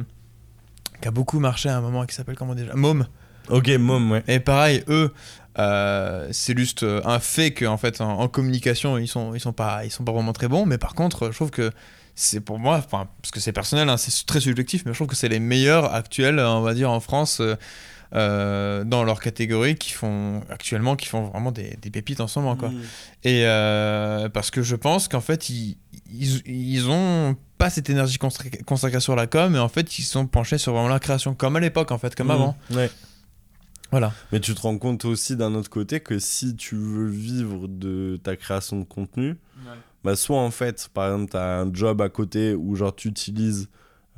qui a beaucoup marché à un moment, qui s'appelle comment déjà? Mom. Ok, mom, ouais. Et pareil, eux, euh, c'est juste un fait qu'en fait, en, en communication, ils sont, ils, sont pas, ils sont pas vraiment très bons. Mais par contre, je trouve que c'est pour moi, enfin, parce que c'est personnel, hein, c'est très subjectif, mais je trouve que c'est les meilleurs actuels, on va dire, en France. euh, euh, dans leur catégorie qui font actuellement qui font vraiment des, des pépites en ce moment quoi. Et euh, parce que je pense qu'en fait ils, ils, ils ont pas cette énergie consacrée consacrée sur la com et en fait ils sont penchés sur vraiment la création comme à l'époque en fait comme avant. Mmh, Ouais. voilà. Mais tu te rends compte aussi d'un autre côté que si tu veux vivre de ta création de contenu, bah soit en fait, par exemple, tu as un job à côté où genre tu utilises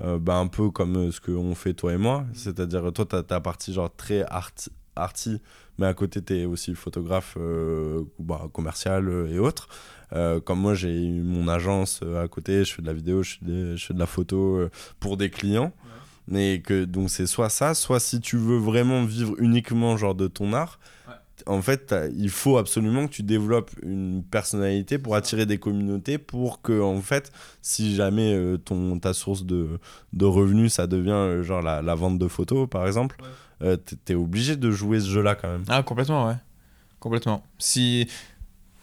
euh, bah, un peu comme euh, ce qu'on fait toi et moi, c'est-à-dire toi tu as ta partie genre très arty, arty mais à côté tu es aussi photographe euh, bah, commercial euh, et autres. Euh, comme moi j'ai mon agence euh, à côté, je fais de la vidéo, je fais, des- je fais de la photo pour des clients. Mais que donc c'est soit ça, soit si tu veux vraiment vivre uniquement genre de ton art, en fait il faut absolument que tu développes une personnalité pour attirer des communautés pour que en fait si jamais euh, ton ta source de, de revenus ça devient euh, genre la, la vente de photos par exemple, euh, t'es- t'es obligé de jouer ce jeu là quand même. Ah, complètement, ouais. Complètement. Si,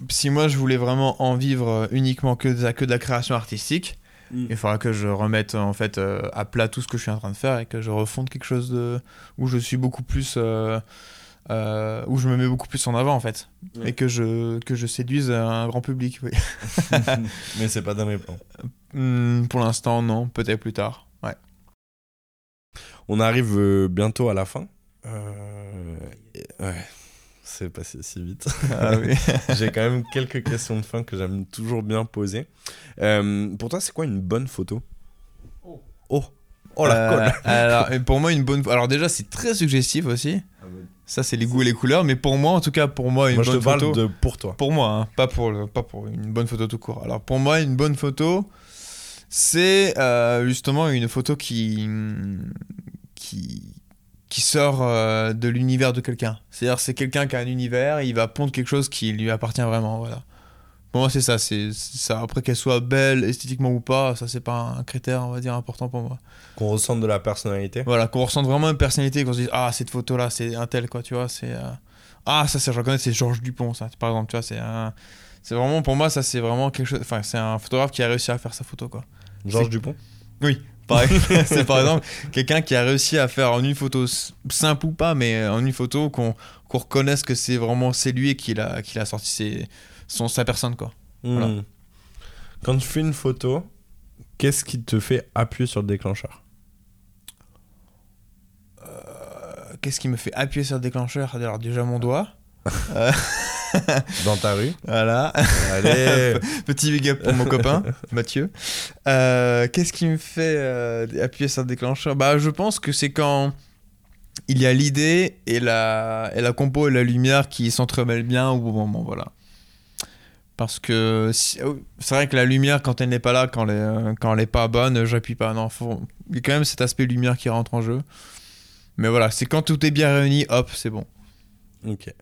si moi je voulais vraiment en vivre euh, uniquement que de la, que de la création artistique, Mm. il faudra que je remette en fait à plat tout ce que je suis en train de faire et que je refonde quelque chose de où je suis beaucoup plus euh, où je me mets beaucoup plus en avant en fait Ouais. et que je que je séduise un grand public. Oui. <laughs> Mais c'est pas dans mes plans. Hmm, pour l'instant, non. Peut-être plus tard. Ouais. On arrive euh, bientôt à la fin. Euh, ouais, c'est passé si vite. Ah oui. <laughs> J'ai quand même quelques questions de fin que j'aime toujours bien poser. Euh, pour toi, c'est quoi une bonne photo? Oh Oh la Euh, colle alors, <laughs> pour moi, une bonne. Alors déjà, c'est très suggestif aussi. Ça, c'est les goûts et les couleurs. Mais pour moi, en tout cas, pour moi, une Moi, je bonne te parle photo. de pour toi. Pour moi, hein, pas, pour le- pas pour une bonne photo tout court. Alors pour moi, une bonne photo, c'est euh, justement une photo qui, qui, qui sort euh, de l'univers de quelqu'un. C'est-à-dire c'est quelqu'un qui a un univers, et il va pondre quelque chose qui lui appartient vraiment. Voilà. Pour moi, c'est ça. C'est c'est ça. Après qu'elle soit belle esthétiquement ou pas, ça c'est pas un critère, on va dire, important pour moi. Qu'on ressente de la personnalité. Voilà, qu'on ressente vraiment une personnalité, qu'on se dise ah cette photo là c'est un tel quoi, tu vois, c'est euh, ah ça c'est je reconnais c'est Georges Dupont ça, par exemple, tu vois, c'est un c'est vraiment pour moi ça c'est vraiment quelque chose enfin c'est un photographe qui a réussi à faire sa photo quoi. Georges c'est- Dupont? Exemple, <laughs> c'est par exemple quelqu'un qui a réussi à faire en une photo simple ou pas mais en une photo qu'on qu'on reconnaisse que c'est vraiment c'est lui et qu'il a qu'il a sorti ses, son sa personne quoi. Voilà. Hmm. Quand tu fais une photo, qu'est-ce qui te fait appuyer sur le déclencheur? Euh, Qu'est-ce qui me fait appuyer sur le déclencheur? Alors déjà mon doigt. <laughs> <laughs> Dans ta rue Voilà. Allez <laughs> Petit big up pour mon copain, Mathieu. Euh, Qu'est-ce qui me fait euh, appuyer sur le déclencheur? Bah, je pense que c'est quand il y a l'idée et la, et la compo et la lumière qui s'entremêlent bien au bon moment, voilà. Parce que si- oh, c'est vrai que la lumière, quand elle n'est pas là, quand elle est, quand elle est pas bonne, j'appuie pas. Non, faut- il y a quand même cet aspect lumière qui rentre en jeu. Mais voilà, c'est quand tout est bien réuni, hop, c'est bon. Ok.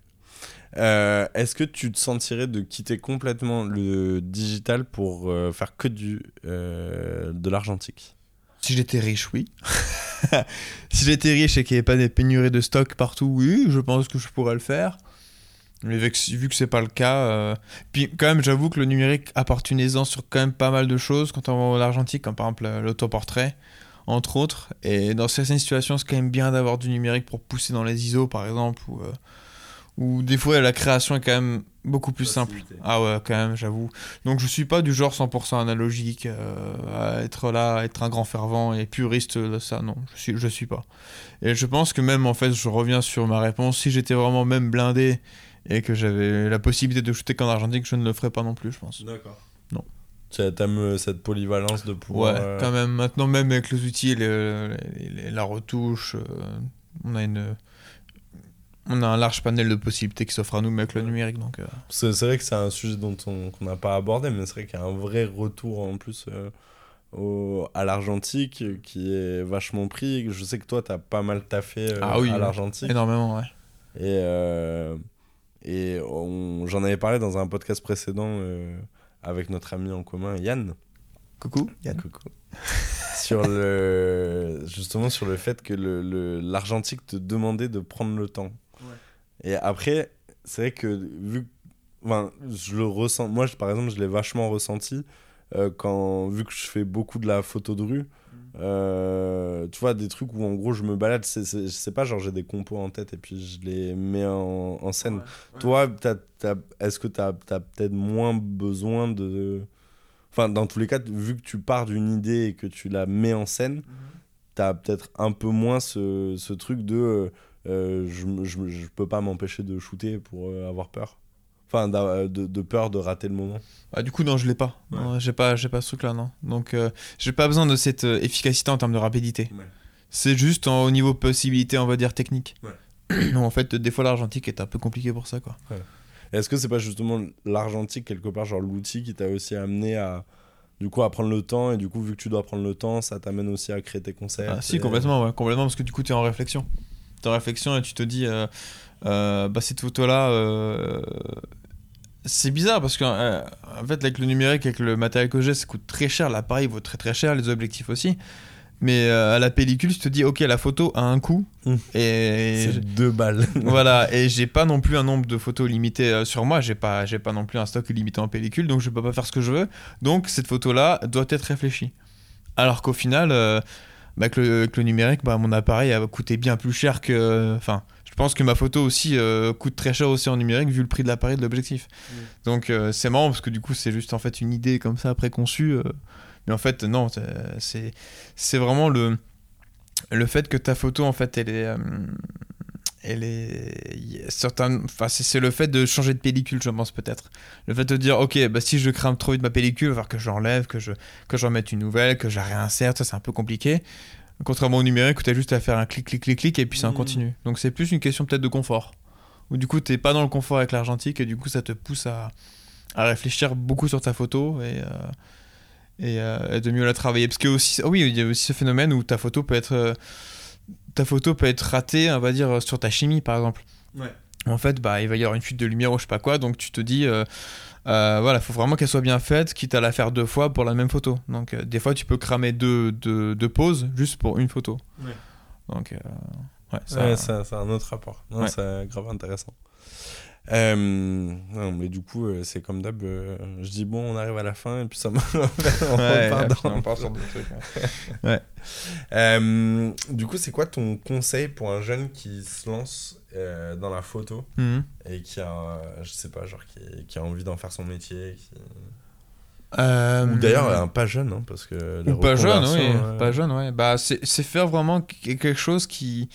Euh, Est-ce que tu te sentirais de quitter complètement le digital pour euh, faire que du, euh, de l'argentique? Si j'étais riche, oui. <laughs> si j'étais riche et qu'il n'y avait pas des pénuries de stock partout, oui, je pense que je pourrais le faire. Mais vu que, que c'est pas le cas, euh, puis quand même, j'avoue que le numérique apporte une aisance sur quand même pas mal de choses quand on va en argentique, comme par exemple euh, l'autoportrait, entre autres. Et dans certaines situations, c'est quand même bien d'avoir du numérique pour pousser dans les ISO, par exemple, ou, euh, ou des fois la création est quand même beaucoup plus simple. Ah ouais, quand même, j'avoue. Donc je suis pas du genre 100% analogique, à être là, à être un grand fervent et puriste de ça, non, je suis, je suis pas. Et je pense que même, en fait, je reviens sur ma réponse, si j'étais vraiment même blindé et que j'avais la possibilité de shooter qu'en argentique, je ne le ferais pas non plus, je pense. D'accord. Non. Tu aimes cette polyvalence de pouvoir. Ouais, euh, quand même. Maintenant, même avec les outils, les- les- la retouche, euh, on a une. On a un large panel de possibilités qui s'offre à nous, mais avec le numérique, donc. euh, C'est vrai que c'est un sujet dont on qu'on n'a pas abordé, mais c'est vrai qu'il y a un vrai retour en plus euh, au, à l'argentique qui est vachement pris. Je sais que toi, tu as pas mal taffé euh, Ah oui, à l'argentique. énormément, ouais. Et, et j'en avais parlé dans un podcast précédent euh, avec notre ami en commun, Yann. Coucou, Yann. Coucou. <laughs> sur le, justement sur le fait que le- le- l'argentique te demandait de prendre le temps. Et après, c'est vrai que vu enfin, je le ressens, moi je- par exemple, je l'ai vachement ressenti euh, quand, vu que je fais beaucoup de la photo de rue, euh, tu vois, des trucs où en gros je me balade, c'est, pas genre j'ai des compos en tête et puis je les mets en, en scène. Toi, t'as- t'as- est-ce que tu as, peut-être moins besoin de. Enfin, dans tous les cas, vu que tu pars d'une idée et que tu la mets en scène, tu as peut-être un peu moins ce, ce truc de euh, euh, je, je, je peux pas m'empêcher de shooter pour euh, avoir peur. Enfin, d'a- de, de peur de rater le moment. Ah, du coup, non, je l'ai pas. Non, j'ai pas, j'ai pas ce truc-là, non. Donc, euh, j'ai pas besoin de cette euh, efficacité en termes de rapidité. Ouais. C'est juste en- au niveau possibilité, on va dire, technique. Ouais. <clears throat> en fait, des fois, l'argentique est un peu compliqué pour ça, quoi. Est-ce que c'est pas justement l'argentique, quelque part, genre l'outil qui t'a aussi amené à. Du coup, à prendre le temps, et du coup, vu que tu dois prendre le temps, ça t'amène aussi à créer tes concerts. Ah, si, et- complètement, ouais, complètement, parce que du coup, tu es en réflexion. Tu en réflexion et tu te dis, euh, euh, bah, cette photo-là, euh, c'est bizarre parce que, euh, en fait, avec le numérique, avec le matériel que j'ai, ça coûte très cher. L'appareil vaut très très cher, les objectifs aussi. Mais euh, à la pellicule, tu te dis, ok, la photo a un coût. Mm. Et C'est deux balles. <laughs> voilà, et j'ai pas non plus un nombre de photos limité euh, sur moi, j'ai pas, j'ai pas non plus un stock limité en pellicule, donc je peux pas faire ce que je veux. Donc cette photo-là doit être réfléchie. Alors qu'au final, euh, bah, avec, le, avec le numérique, bah, mon appareil a coûté bien plus cher que. Enfin, je pense que ma photo aussi euh, coûte très cher aussi en numérique vu le prix de l'appareil de l'objectif. Donc euh, c'est marrant parce que du coup, c'est juste en fait une idée comme ça préconçue. euh, mais en fait, non, c'est- c'est vraiment le le fait que ta photo en fait elle est elle est certains enfin c'est c'est le fait de changer de pellicule je pense peut-être le fait de dire ok bah si je crame trop vite ma pellicule il va falloir que j'enlève que je que j'en mette une nouvelle que je la réinsère ça c'est un peu compliqué contrairement au numérique où tu as juste à faire un clic clic clic clic et puis c'est un Mhm. continu donc c'est plus une question peut-être de confort où du coup t'es pas dans le confort avec l'argentique et du coup ça te pousse à, à réfléchir beaucoup sur ta photo et euh, et, euh, et de mieux la travailler. Parce que aussi, ah oui, il y a aussi ce phénomène où ta photo peut être, euh, ta photo peut être ratée, on va dire, sur ta chimie, par exemple. Ouais. En fait, bah, il va y avoir une fuite de lumière ou je sais pas quoi, donc tu te dis, euh, euh, voilà, faut vraiment qu'elle soit bien faite, quitte à la faire deux fois pour la même photo. Donc, euh, des fois, tu peux cramer deux, deux, deux poses juste pour une photo. Ouais. Donc, euh, ouais, ça- Ouais, ça, c'est un autre rapport. Non, Ouais. C'est grave intéressant. Euh, non, mais du coup, euh, c'est comme d'hab. euh, je dis bon, on arrive à la fin et puis ça <laughs> me. on repart dans- on part sur d'autres trucs, <laughs> ouais. Euh, du coup, c'est quoi ton conseil pour un jeune qui se lance euh, dans la photo Mhm. et qui a, euh, je sais pas, genre qui, qui a envie d'en faire son métier qui- Euh, Ou d'ailleurs, un pas jeune, hein, parce que. les Ou pas jeune, oui. euh, Pas jeune, ouais. Bah, c'est c'est faire vraiment qu- quelque chose qui.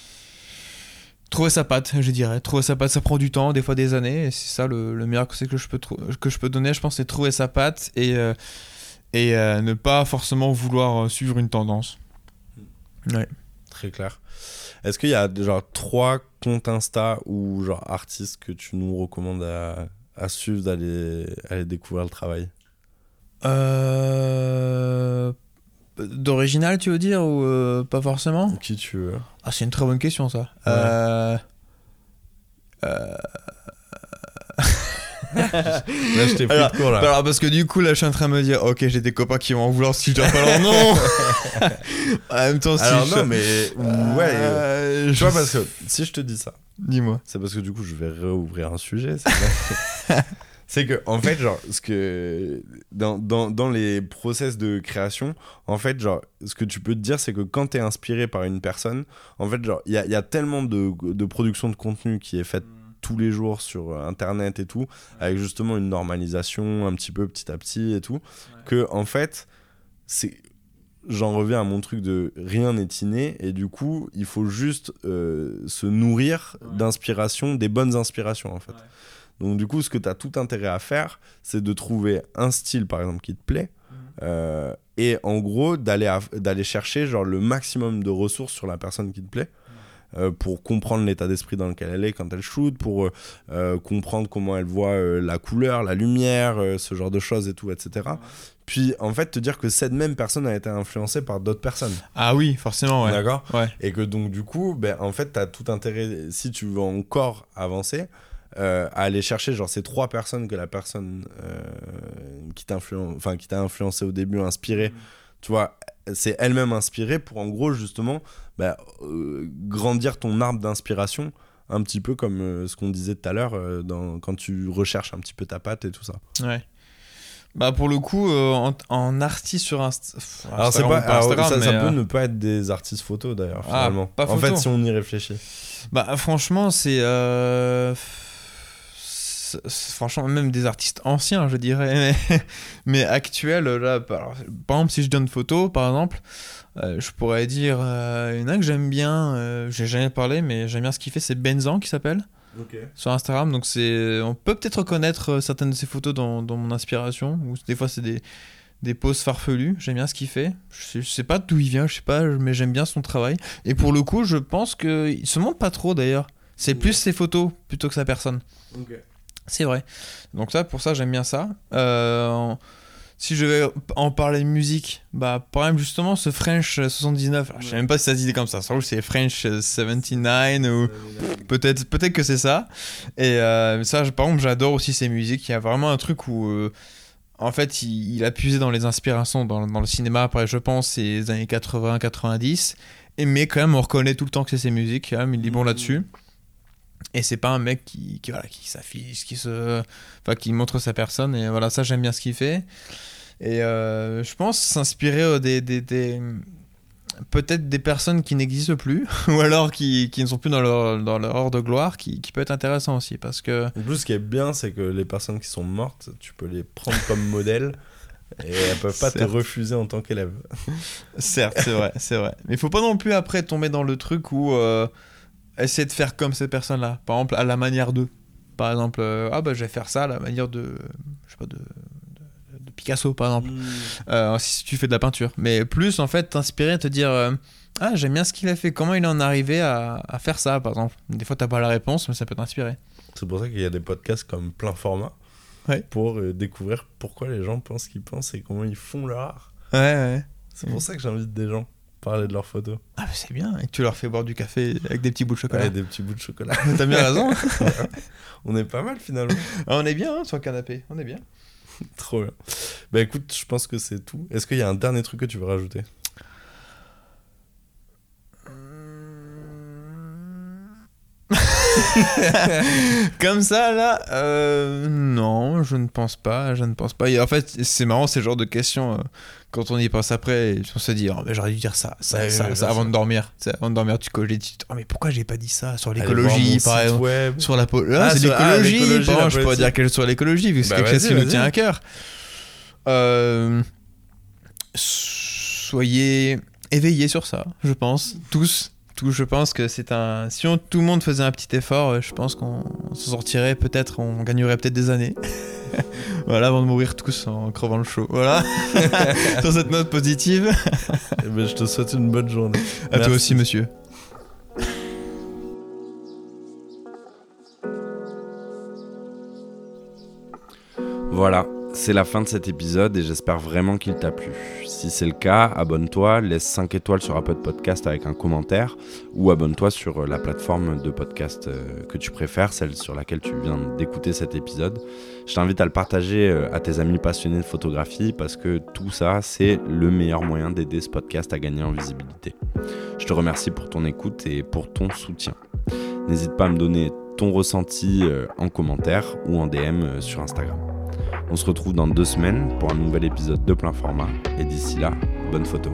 Trouver sa patte, je dirais. Trouver sa patte, ça prend du temps, des fois des années. Et c'est ça le, le meilleur conseil que je peux, que je peux donner, je pense, c'est trouver sa patte et, euh, et euh, ne pas forcément vouloir euh, suivre une tendance. Ouais. Très clair. Est-ce qu'il y a genre trois comptes Insta ou genre artistes que tu nous recommandes à, à suivre, d'aller aller découvrir le travail? Euh... D'original, tu veux dire, ou euh, pas forcément? Qui tu veux Ah, c'est une très bonne question, ça. Ouais. Euh... euh, <laughs> Là, je t'ai pris Alors, de court là. Alors, parce que du coup, là, je suis en train de me dire, ok, j'ai des copains qui vont en vouloir si je dois pas leur nom. <laughs> en même temps, si Alors je... non, mais ouais. Euh, Tu je vois, parce que si je te dis ça, Dis-moi. c'est parce que du coup, je vais réouvrir un sujet. c'est. <laughs> C'est que, en fait, genre, ce que. Dans, dans, dans les process de création, en fait, genre, ce que tu peux te dire, c'est que quand t'es inspiré par une personne, en fait, genre, il y a, y a tellement de, de production de contenu qui est faite tous les jours sur internet et tout, avec justement une normalisation un petit peu petit à petit et tout, que, en fait, c'est. J'en reviens à mon truc de rien n'est inné et du coup il faut juste euh, se nourrir Ouais. d'inspiration, des bonnes inspirations en fait. Donc du coup, ce que tu as tout intérêt à faire, c'est de trouver un style, par exemple, qui te plaît. euh, et en gros, d'aller chercher genre, le maximum de ressources sur la personne qui te plaît. euh, pour comprendre l'état d'esprit dans lequel elle est quand elle shoot, pour euh, euh, comprendre comment elle voit euh, la couleur, la lumière, euh, ce genre de choses et tout, etc. Puis en fait, te dire que cette même personne a été influencée par d'autres personnes. Ah oui, forcément, ouais. D'accord? Ouais. et que donc du coup, ben, en fait, tu as tout intérêt, si tu veux encore avancer, euh, à aller chercher genre ces trois personnes que la personne euh, qui t'a influen- enfin, influencé au début, inspiré, tu vois, c'est elle-même inspirée pour en gros justement ben, euh, grandir ton arbre d'inspiration, un petit peu comme euh, ce qu'on disait tout à l'heure quand tu recherches un petit peu ta patte et tout ça. Ouais. Bah pour le coup, euh, en, en artiste sur Inst- pff, Alors, c'est Instagram pas, ou alors, Instagram, ça, ça peut euh, ne pas être des artistes photos d'ailleurs, Ah, finalement. pas en fait, si on y réfléchit. Bah franchement, euh, c'est- Franchement, même des artistes anciens, je dirais, <laughs> mais, mais actuels, là, par, par exemple, si je donne photo, par exemple, euh, je pourrais dire, euh, il y en a que j'aime bien, euh, j'ai jamais parlé, mais j'aime bien ce qu'il fait, c'est Benzan qui s'appelle, sur Instagram, donc c'est, on peut peut-être reconnaître euh, certaines de ses photos dans, dans mon inspiration, ou des fois c'est des, des poses farfelues, j'aime bien ce qu'il fait, je sais, je sais pas d'où il vient, je sais pas, mais j'aime bien son travail, et pour le coup, je pense qu'il se montre pas trop d'ailleurs, c'est Ouais. plus ses photos plutôt que sa personne. C'est vrai. Donc ça, pour ça, j'aime bien ça. Euh, Si je vais en parler de musique, bah, par exemple, justement, ce French 79, alors, je sais même pas si ça se dit comme ça, c'est French 79 ou peut-être peut que c'est ça. Et euh, ça, par exemple, j'adore aussi ces musiques. Il y a vraiment un truc où, euh, en fait, il, il a puisé dans les inspirations dans, dans le cinéma, après, je pense, les années 80-90. Et mais quand même, on reconnaît tout le temps que c'est ses musiques, même, il est bon Mhm. là-dessus. Et c'est pas un mec qui, qui, voilà, qui s'affiche, qui se. Enfin, qui montre sa personne. Et voilà, ça, j'aime bien ce qu'il fait. Et euh, je pense s'inspirer euh, des. des, des- Peut-être des personnes qui n'existent plus, <laughs> ou alors qui, qui ne sont plus dans leur, dans leur heure de gloire, qui, qui peut être intéressant aussi. Parce que. En plus, ce qui est bien, c'est que les personnes qui sont mortes, tu peux les prendre comme <laughs> modèle et elles peuvent pas te refuser en tant qu'élève. Certes, c'est vrai, c'est vrai. Mais il faut pas non plus après tomber dans le truc où. euh, essayer de faire comme ces personnes-là. Par exemple, à la manière d'eux. Par exemple, euh, ah bah je vais faire ça à la manière de. Je sais pas, de. de- de Picasso, par exemple. Euh, si tu fais de la peinture. Mais plus, en fait, t'inspirer, te dire euh, Ah, j'aime bien ce qu'il a fait, comment il en est arrivé à, à faire ça, par exemple? Des fois, t'as pas la réponse, mais ça peut t'inspirer. C'est pour ça qu'il y a des podcasts comme plein format Ouais. pour découvrir pourquoi les gens pensent qu'ils pensent et comment ils font leur art. Ouais, ouais. C'est pour ça que j'invite des gens parler de leurs photos. Ah, c'est bien. Et tu leur fais boire du café avec des petits bouts de chocolat. Ouais, des petits bouts de chocolat. <laughs> T'as bien raison. <laughs> On est pas mal finalement. Ah, on est bien hein, sur le canapé. On est bien. <laughs> Trop bien. Bah écoute, je pense que c'est tout. Est-ce qu'il y a un dernier truc que tu veux rajouter? Comme ça, là, euh, non, je ne pense pas, je ne pense pas. Et en fait, c'est marrant ces genres de questions. euh, quand on y pense après, on se dit, oh, mais j'aurais dû dire ça, ça, Ouais, ça, ouais, ça bien avant de dormir. Tu sais, avant de dormir, tu cogites, tu te dis, oh, mais pourquoi j'ai pas dit ça sur l'écologie, par exemple web. sur la Ah, Ah, c'est ah, l'écologie, exemple, je pourrais dire quelque chose sur l'écologie, vu que c'est Bah, quelque chose qui nous tient à cœur. Euh, soyez éveillés sur ça, je pense, tous. Tous, je pense que c'est un. Si on- tout le monde faisait un petit effort, euh, je pense qu'on s'en sortirait peut-être, on gagnerait peut-être des années. <laughs> voilà, avant de mourir tous en crevant le chaud. Voilà. <laughs> sur cette note positive. Eh ben, je te souhaite une bonne journée. À toi aussi, monsieur. Voilà, c'est la fin de cet épisode et j'espère vraiment qu'il t'a plu. Si c'est le cas, abonne-toi, laisse 5 étoiles sur Apple Podcast avec un commentaire ou abonne-toi sur euh, la plateforme de podcast euh, que tu préfères, celle sur laquelle tu viens d'écouter cet épisode. Je t'invite à le partager euh, à tes amis passionnés de photographie parce que tout ça, c'est le meilleur moyen d'aider ce podcast à gagner en visibilité. Je te remercie pour ton écoute et pour ton soutien. N'hésite pas à me donner ton ressenti en commentaire ou en DM sur Instagram. On se retrouve dans deux semaines pour un nouvel épisode de plein format. Et d'ici là, bonne photo.